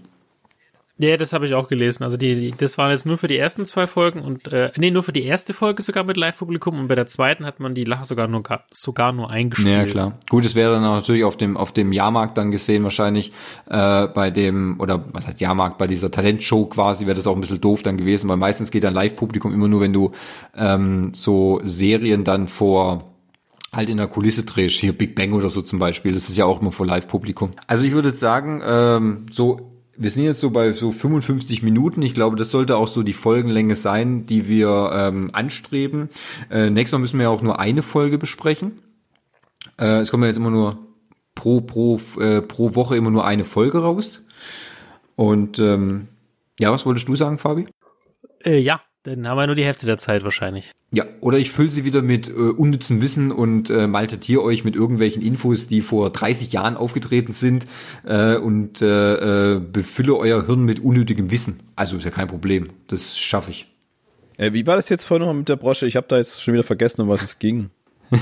Ja, das habe ich auch gelesen. Also die, die, das waren jetzt nur für die ersten zwei Folgen und äh, nee, nur für die erste Folge sogar mit Live-Publikum und bei der zweiten hat man die Lacher sogar nur sogar nur eingespielt. Ja, klar. Gut, es wäre dann natürlich auf dem auf dem Jahrmarkt dann gesehen wahrscheinlich äh, bei dem oder was heißt Jahrmarkt bei dieser Talentshow quasi wäre das auch ein bisschen doof dann gewesen, weil meistens geht dann Live-Publikum immer nur, wenn du ähm, so Serien dann vor halt in der Kulisse drehst, hier Big Bang oder so zum Beispiel, das ist ja auch immer vor Live-Publikum. Also ich würde sagen, ähm, so wir sind jetzt so bei so 55 Minuten. Ich glaube, das sollte auch so die Folgenlänge sein, die wir ähm, anstreben. Äh, nächstes Mal müssen wir ja auch nur eine Folge besprechen. Äh, es kommen ja jetzt immer nur pro pro äh, pro Woche immer nur eine Folge raus. Und ähm, ja, was wolltest du sagen, Fabi? Äh, ja, dann haben wir nur die Hälfte der Zeit wahrscheinlich. Ja, oder ich fülle sie wieder mit äh, unnützem Wissen und äh, maltetiere euch mit irgendwelchen Infos, die vor 30 Jahren aufgetreten sind äh, und äh, äh, befülle euer Hirn mit unnötigem Wissen. Also ist ja kein Problem. Das schaffe ich. Äh, wie war das jetzt vorhin noch mit der Brosche? Ich habe da jetzt schon wieder vergessen, um was es ging.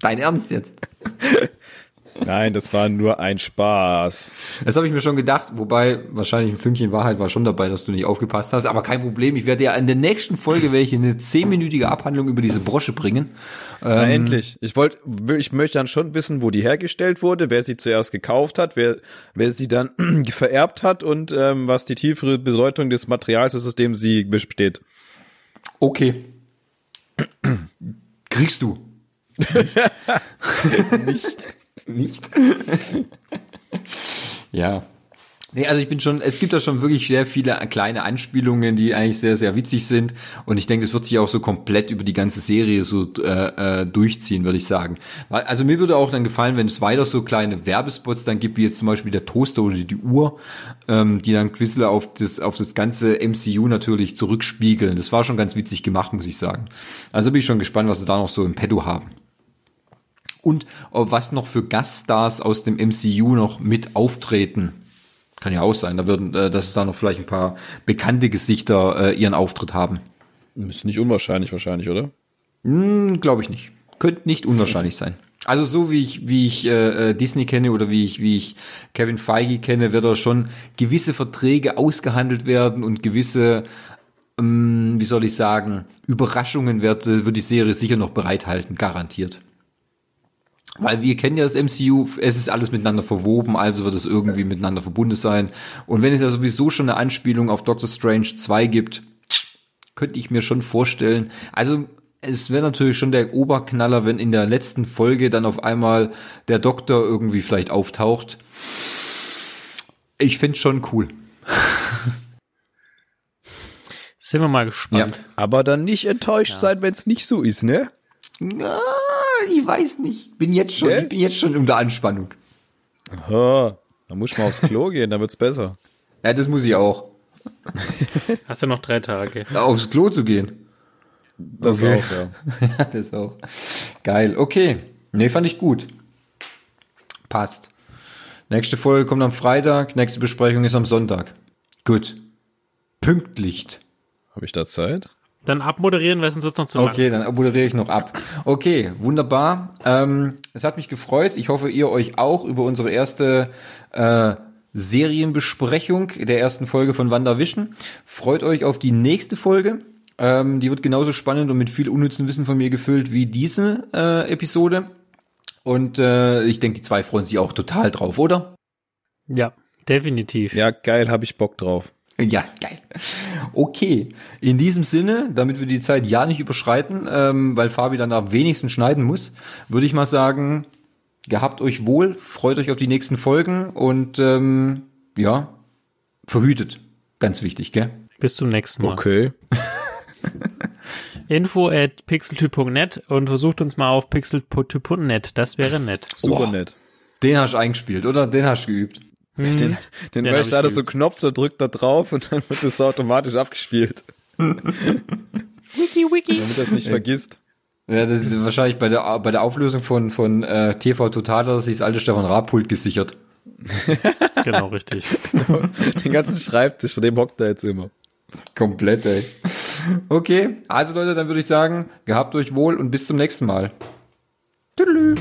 Dein Ernst jetzt? Nein, das war nur ein Spaß. Das habe ich mir schon gedacht, wobei wahrscheinlich ein Fünkchen Wahrheit war schon dabei, dass du nicht aufgepasst hast, aber kein Problem. Ich werde ja in der nächsten Folge welche eine zehnminütige Abhandlung über diese Brosche bringen. Na, ähm, endlich. Ich wollte, ich möchte dann schon wissen, wo die hergestellt wurde, wer sie zuerst gekauft hat, wer, wer sie dann vererbt hat und ähm, was die tiefere Bedeutung des Materials ist, aus dem sie besteht. Okay. Kriegst du. Nicht nicht. ja. Nee, also ich bin schon, es gibt da schon wirklich sehr viele kleine Anspielungen, die eigentlich sehr, sehr witzig sind. Und ich denke, das wird sich auch so komplett über die ganze Serie so äh, äh, durchziehen, würde ich sagen. Also mir würde auch dann gefallen, wenn es weiter so kleine Werbespots dann gibt, wie jetzt zum Beispiel der Toaster oder die Uhr, ähm, die dann Quizle auf das, auf das ganze MCU natürlich zurückspiegeln. Das war schon ganz witzig gemacht, muss ich sagen. Also bin ich schon gespannt, was sie da noch so im Petto haben und was noch für Gaststars aus dem MCU noch mit auftreten. Kann ja auch sein, da würden, äh, dass es da noch vielleicht ein paar bekannte Gesichter äh, ihren Auftritt haben. Ist nicht unwahrscheinlich wahrscheinlich, oder? Hm, Glaube ich nicht. Könnte nicht unwahrscheinlich sein. Also so wie ich, wie ich äh, äh, Disney kenne oder wie ich, wie ich Kevin Feige kenne, wird da schon gewisse Verträge ausgehandelt werden und gewisse, ähm, wie soll ich sagen, Überraschungen wird, wird die Serie sicher noch bereithalten, garantiert. Weil wir kennen ja das MCU, es ist alles miteinander verwoben, also wird es irgendwie miteinander verbunden sein. Und wenn es ja sowieso schon eine Anspielung auf Doctor Strange 2 gibt, könnte ich mir schon vorstellen. Also es wäre natürlich schon der Oberknaller, wenn in der letzten Folge dann auf einmal der Doktor irgendwie vielleicht auftaucht. Ich finde schon cool. Sind wir mal gespannt. Ja. Aber dann nicht enttäuscht ja. sein, wenn es nicht so ist, ne? Na, ich weiß nicht. Bin jetzt schon, ich bin jetzt schon unter Anspannung. Aha, da muss ich mal aufs Klo gehen, dann wird's besser. Ja, das muss ich auch. Hast du noch drei Tage? Aufs Klo zu gehen. Das okay. auch, ja. ja. das auch. Geil, okay. Nee, fand ich gut. Passt. Nächste Folge kommt am Freitag, nächste Besprechung ist am Sonntag. Gut. Pünktlicht. Habe ich da Zeit? Dann abmoderieren, weil sonst wird's noch zu lang. Okay, dann moderiere ich noch ab. Okay, wunderbar. Ähm, es hat mich gefreut. Ich hoffe, ihr euch auch über unsere erste äh, Serienbesprechung der ersten Folge von WandaVision. Freut euch auf die nächste Folge. Ähm, die wird genauso spannend und mit viel unnützen Wissen von mir gefüllt wie diese äh, Episode. Und äh, ich denke, die zwei freuen sich auch total drauf, oder? Ja, definitiv. Ja, geil, habe ich Bock drauf. Ja, geil. Okay, in diesem Sinne, damit wir die Zeit ja nicht überschreiten, ähm, weil Fabi dann am wenigsten schneiden muss, würde ich mal sagen, gehabt euch wohl, freut euch auf die nächsten Folgen und ähm, ja, verhütet. Ganz wichtig, gell? Bis zum nächsten Mal. Okay. Info at pixeltyp.net und versucht uns mal auf pixeltyp.net. Das wäre nett. Super oh, nett. Den hast du eingespielt, oder? Den hast du geübt. Hm. Den, den, den du, da so Knopf, da drückt da drauf und dann wird das automatisch abgespielt. wiki, wiki. Damit das nicht vergisst. Ja, das ist wahrscheinlich bei der, bei der Auflösung von, von äh, TV Total, dass sich das alte Stefan Raab-Pult gesichert. genau, richtig. Den ganzen Schreibtisch, von dem hockt er jetzt immer. Komplett, ey. Okay, also Leute, dann würde ich sagen, gehabt euch wohl und bis zum nächsten Mal. Tüdelü.